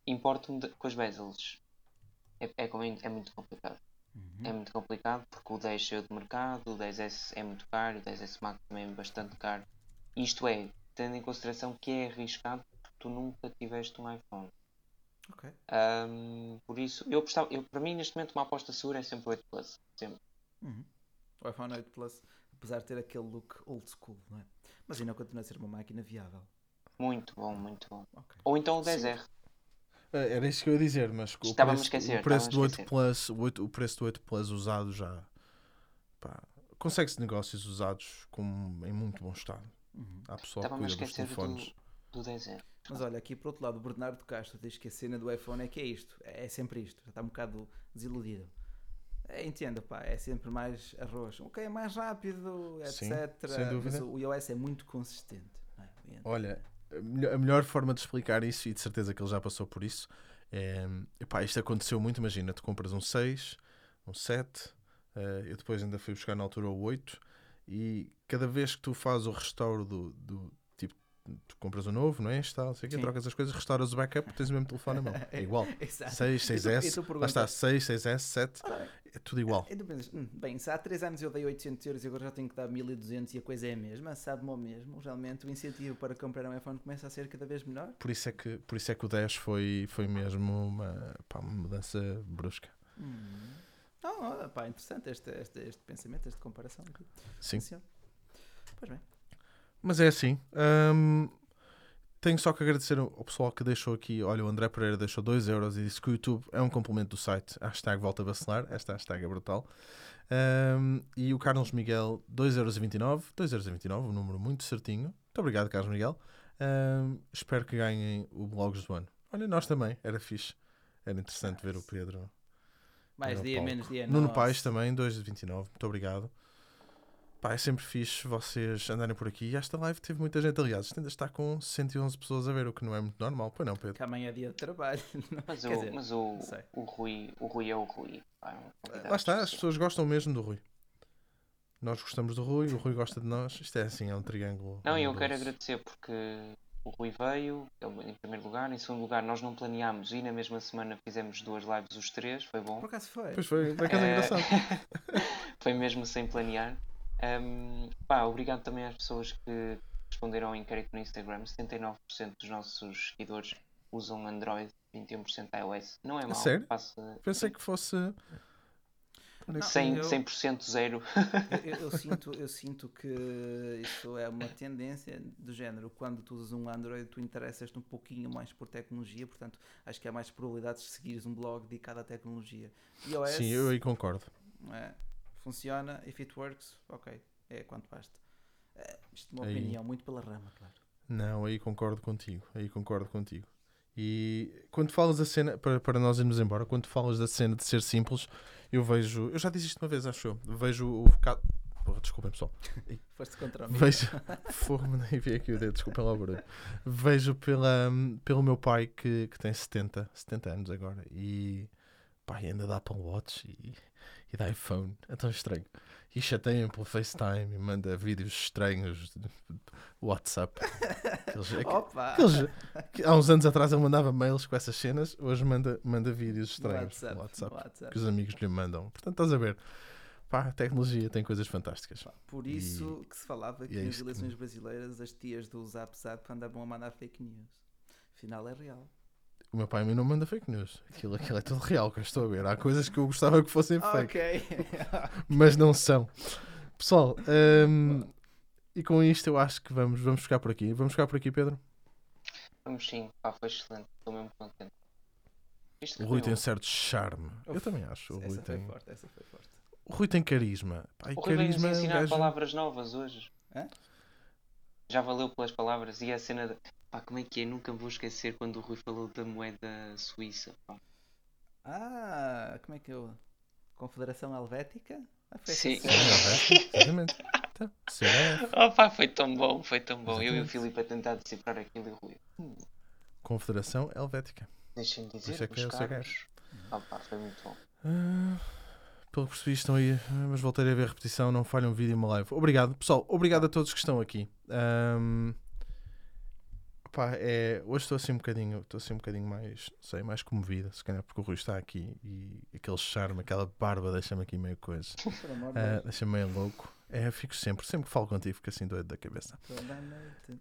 Importo-me com as bezels. É, é, é, é muito complicado. Uhum. É muito complicado porque o 10 saiu de mercado, o 10S é muito caro, o 10S Max também é bastante caro. Isto é, tendo em consideração que é arriscado porque tu nunca tiveste um iPhone. Ok. Ahm, por isso, eu apostava, eu, para mim neste momento uma aposta segura é sempre o 8 Plus. Sempre. Uhum. O iPhone 8 Plus, apesar de ter aquele look old school, não é? Mas ainda continua a ser uma máquina viável. Muito bom, muito bom. Ok. Ou então o 10R. É, Era isso que eu ia dizer, mas o preço, esquecer, o preço do estava-me a 8 esquecer. Plus, o, 8 o preço do 8 Plus usado já pá, consegue-se negócios usados com, em muito bom estado. Uhum. Há pessoal que cuida dos telefones. do, do 10R. Mas olha, aqui por outro lado, o Bernardo Castro diz que a cena do iPhone é que é isto, é sempre isto, já está um bocado desiludido. É, entendo, pá, é sempre mais arroz. Ok, é mais rápido, Sim, etc. sem dúvida. Mas o iOS é muito consistente. é? Olha, a melhor, forma de explicar isso, e de certeza que ele já passou por isso, é. Epá, isto aconteceu muito. Imagina, tu compras um 6, um 7, eh, eu depois ainda fui buscar na altura o 8, e cada vez que tu fazes o restauro do. do tipo, tu compras o novo, não é? Está, sei quê, Sim. trocas as coisas, restauras o backup, tens o mesmo telefone na mão. É igual. Exato. 6, E tu- e 6S, tu lá está, 6, 6S, 7, Ora bem, é tudo igual. Tu pensas, "Hum, bem, se há 3 anos eu dei 800 euros e agora já tenho que dar 1200 e a coisa é a mesma, sabe-me ao mesmo, realmente o incentivo para comprar um iPhone começa a ser cada vez melhor. Por isso é que, por isso é que o 10 foi, foi mesmo uma, pá, uma mudança brusca. Hum. Não, não, pá, interessante este, este, este pensamento, esta comparação. Sim. Sim. Pois bem. Mas é assim. hum, tenho só que agradecer ao pessoal que deixou aqui. Olha, o André Pereira deixou 2 euros e disse que o YouTube é um complemento do site. Hashtag volta a vacilar. Esta hashtag é brutal. Hum, e o Carlos Miguel, 2,29€. 2,29€, um número muito certinho. Muito obrigado, Carlos Miguel. Hum, espero que ganhem o Blogs do ano. Olha, nós também. Era fixe. Era interessante ver o Pedro. Mais dia, palco. menos dia. Nuno nossa. Paes também, 2,29. Muito obrigado. Pá, é sempre fixe vocês andarem por aqui. E esta live teve muita gente. Aliás, isto ainda está com 111 pessoas a ver, o que não é muito normal. Pois não, Pedro? Que amanhã é dia de trabalho. Mas, o, dizer, mas o, o, Rui, o Rui é o Rui. é convidado Lá está, as pessoas gostam mesmo do Rui. Nós gostamos do Rui, o Rui gosta de nós. Isto é assim, é um triângulo. Não, e eu quero agradecer porque o Rui veio, ele em primeiro lugar. Em segundo lugar, nós não planeámos e na mesma semana fizemos duas lives os três, foi bom. Por acaso foi. Pois foi, daquele Eh, engraçado. foi mesmo sem planear. Ahm, pá, obrigado também às pessoas que responderam ao inquérito no Instagram. 79% dos nossos seguidores usam Android, 21% iOS. Não é mau. sério? Passa Pensei que fosse. Que- 100%, eu- 100% zero. Eu, eu- eu sinto, eu sinto que isso é uma tendência do género. Quando tu usas um Android, tu interessas-te um pouquinho mais por tecnologia, portanto, acho que há mais probabilidades de seguires um blog dedicado à tecnologia. iOS Sim, eu aí concordo. é, funciona, if it works, ok, é quanto basta. É, isto é uma Aí. opinião, muito pela rama, claro. Não, aí concordo contigo. Aí concordo contigo. E quando falas da cena, para, para nós irmos embora, quando falas da cena de ser simples, eu vejo. Eu já disse isto uma vez, acho eu. Vejo o bocado. Porra, desculpem, pessoal. Foste contra mim. Vejo. Fogo, nem vi aqui o dedo, desculpem lá o barulho. Vejo pela, pelo meu pai que, que tem 70, 70 anos agora e pá, e ainda dá Apple Watch e, e da iPhone. É tão estranho. E chateia pelo FaceTime e manda vídeos estranhos de WhatsApp. Aqueles, aqu- Opa! aqueles- que há uns anos atrás ele mandava mails com essas cenas, hoje manda, manda vídeos estranhos WhatsApp, WhatsApp WhatsApp. que os amigos lhe mandam. Portanto, estás a ver. Pá, a tecnologia tem coisas fantásticas. Por isso que se falava que e é nas isto que- eleições brasileiras as tias do Zap Zap andavam a mandar fake news. Afinal é real. O meu pai a mim não manda fake news. Aquilo, aquilo é tudo real que eu estou a ver. Há coisas que eu gostava que fossem fake, Ok. mas não são. Pessoal, hum, e com isto eu acho que vamos, vamos ficar por aqui. Vamos ficar por aqui, Pedro. Vamos sim, pá, foi excelente. Estou mesmo contente. Isto O Rui tem um certo charme. Eu Uf, também acho. O Rui essa foi tem, forte, essa foi forte. o Rui tem carisma. E O Rui carisma é um ensinar gajo- palavras novas hoje. Hã? Já valeu pelas palavras. E a cena de. Pá, como é que é? Nunca me vou esquecer quando o Rui falou da moeda suíça. Pá. Ah, como é que eu. Confederação Helvética? Ah, foi Sim. cena. Exatamente. Então, CDF, Oh, foi tão bom, foi tão bom. Eu e o Exatamente. Filipe a tentar decifrar aquilo e o Rui. Hum, Confederação Helvética. Deixem-me isso dizer, é que é meus o CHF. caros. Oh, pá, foi muito bom. Ah, pelo que percebi, estão aí, mas voltarei a ver a repetição. Não falham vídeo e uma live. Obrigado, pessoal. Obrigado a todos que estão aqui. Ahm, pá, é, hoje estou assim um bocadinho, estou assim um bocadinho mais, sei, mais comovido. Se calhar porque o Rui está aqui e aquele charme, aquela barba deixa-me aqui meio coisa. Deus. deixa-me meio louco. É, fico sempre, sempre que falo contigo, fico assim doido da cabeça. Toda a noite.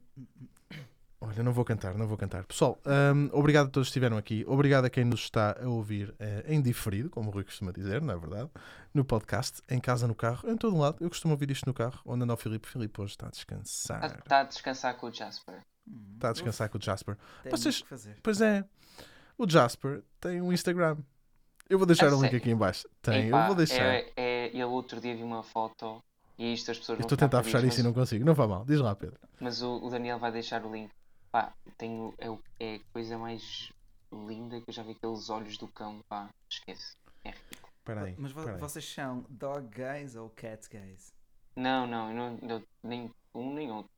Olha, não vou cantar, não vou cantar. Pessoal, hum, obrigado a todos que estiveram aqui. Obrigado a quem nos está a ouvir eh, em diferido, como o Rui costuma dizer, não é verdade? No podcast, em casa, no carro, em todo lado. Eu costumo ouvir isto no carro, onde anda o Filipe. Filipe hoje está a descansar. Está tá a descansar com o Jasper. Hum. Está a descansar com o Jasper. Tem Vocês- muito que fazer. Pois é, o Jasper tem um Instagram. Eu vou deixar o link sério? aqui em baixo. Tem, eu vou deixar. É, é, ele outro dia viu uma foto e isto as pessoas Eu estou a tentar fechar isso e mas, não consigo. Não vá mal. Diz lá, Pedro. mas o, o Daniel vai deixar o link. Pá, tenho, é, o- é a coisa mais linda que eu já vi aqueles olhos do cão. Pá, esquece. É ridículo. Espera aí. Mas vo- espera aí. vocês são dog guys ou cat guys? Não, não, eu não, eu nem um nem outro.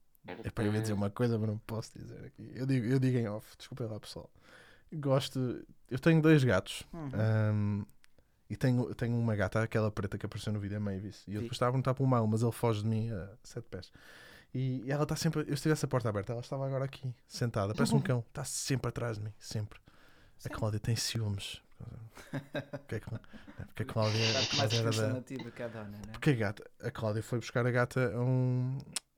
Epá, eu ia dizer que- uma coisa, mas não posso dizer aqui. Eu digo, eu digo em off. Desculpem lá, pessoal. Gosto. Eu tenho dois gatos. Uhum. Ahm, e tenho, tenho uma gata, aquela preta que apareceu no vídeo, a Mavis. E eu Sim. depois estava a perguntar para o mal, mas ele foge de mim a sete pés. E, e ela está sempre. Eu estivesse a porta aberta, ela estava agora aqui, sentada. Parece um cão. Está sempre atrás de mim, sempre. A Sim. Cláudia tem ciúmes. Porque a Clá- porque a Cláudia, a Está mais Cláudia era da. que a né? Porque a gata, a Cláudia foi buscar a gata a um.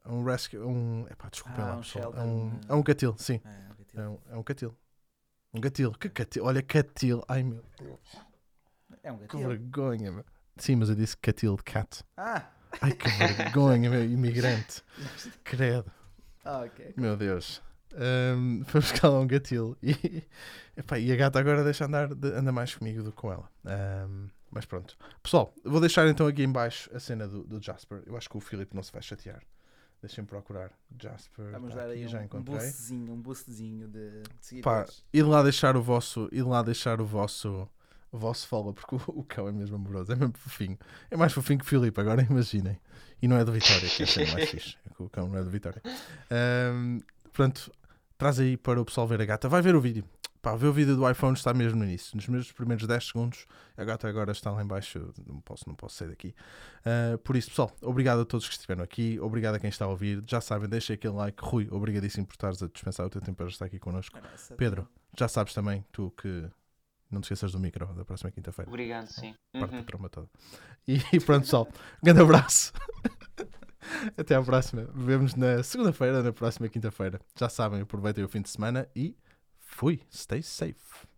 A um rescue. a Um, epá, desculpem Ah, lá, um pessoal. shelter, a, um, a um catil, sim. É, gatilho. É um, é um catil. Um gatil. Que catil? Olha, catil. Ai meu Deus. É um Que gatilho. vergonha, meu. Sim, mas eu disse catil de cat. Ah! Ai que vergonha, meu. Imigrante. Credo. ah, ok. Meu Deus. Um, foi buscar lá um gatil. E, epá, e a gata agora deixa andar, de- anda mais comigo do que com ela. Um, mas pronto. Pessoal, vou deixar então aqui em baixo a cena do, do Jasper. Eu acho que o Filipe não se vai chatear. Deixem-me procurar. Jasper. Vamos tá dar aqui, aí já um, um encontrei. boostzinho, um boostzinho de, de Pá, seguidores. e de lá deixar o vosso, e lá deixar o vosso, o vosso follow, porque o, o cão é mesmo amoroso, é mesmo fofinho. É mais fofinho que o Filipe, agora imaginem. E não é do Vitória, que é mais fixe. O cão não é do Vitória. Ahm, portanto, traz aí para o pessoal ver a gata. Vai ver o vídeo. Pá, vê o vídeo do iPhone, está mesmo no início. Nos meus primeiros 10 segundos, a gata agora está lá em baixo, eu não posso, não posso sair daqui. Ah, por isso, pessoal, obrigado a todos que estiveram aqui, obrigado a quem está a ouvir. Já sabem, deixem aquele like. Rui, obrigadíssimo por estares a dispensar o teu tempo para estar aqui connosco. Pedro, já sabes também, tu que não te esqueças do micro da próxima quinta-feira. Obrigado, sim. Parte Uhum. da tromba toda. E, e pronto, pessoal. Um grande abraço. Até à próxima. Vemos na segunda-feira, na próxima quinta-feira. Já sabem, aproveitem o fim de semana e fui. Stay safe.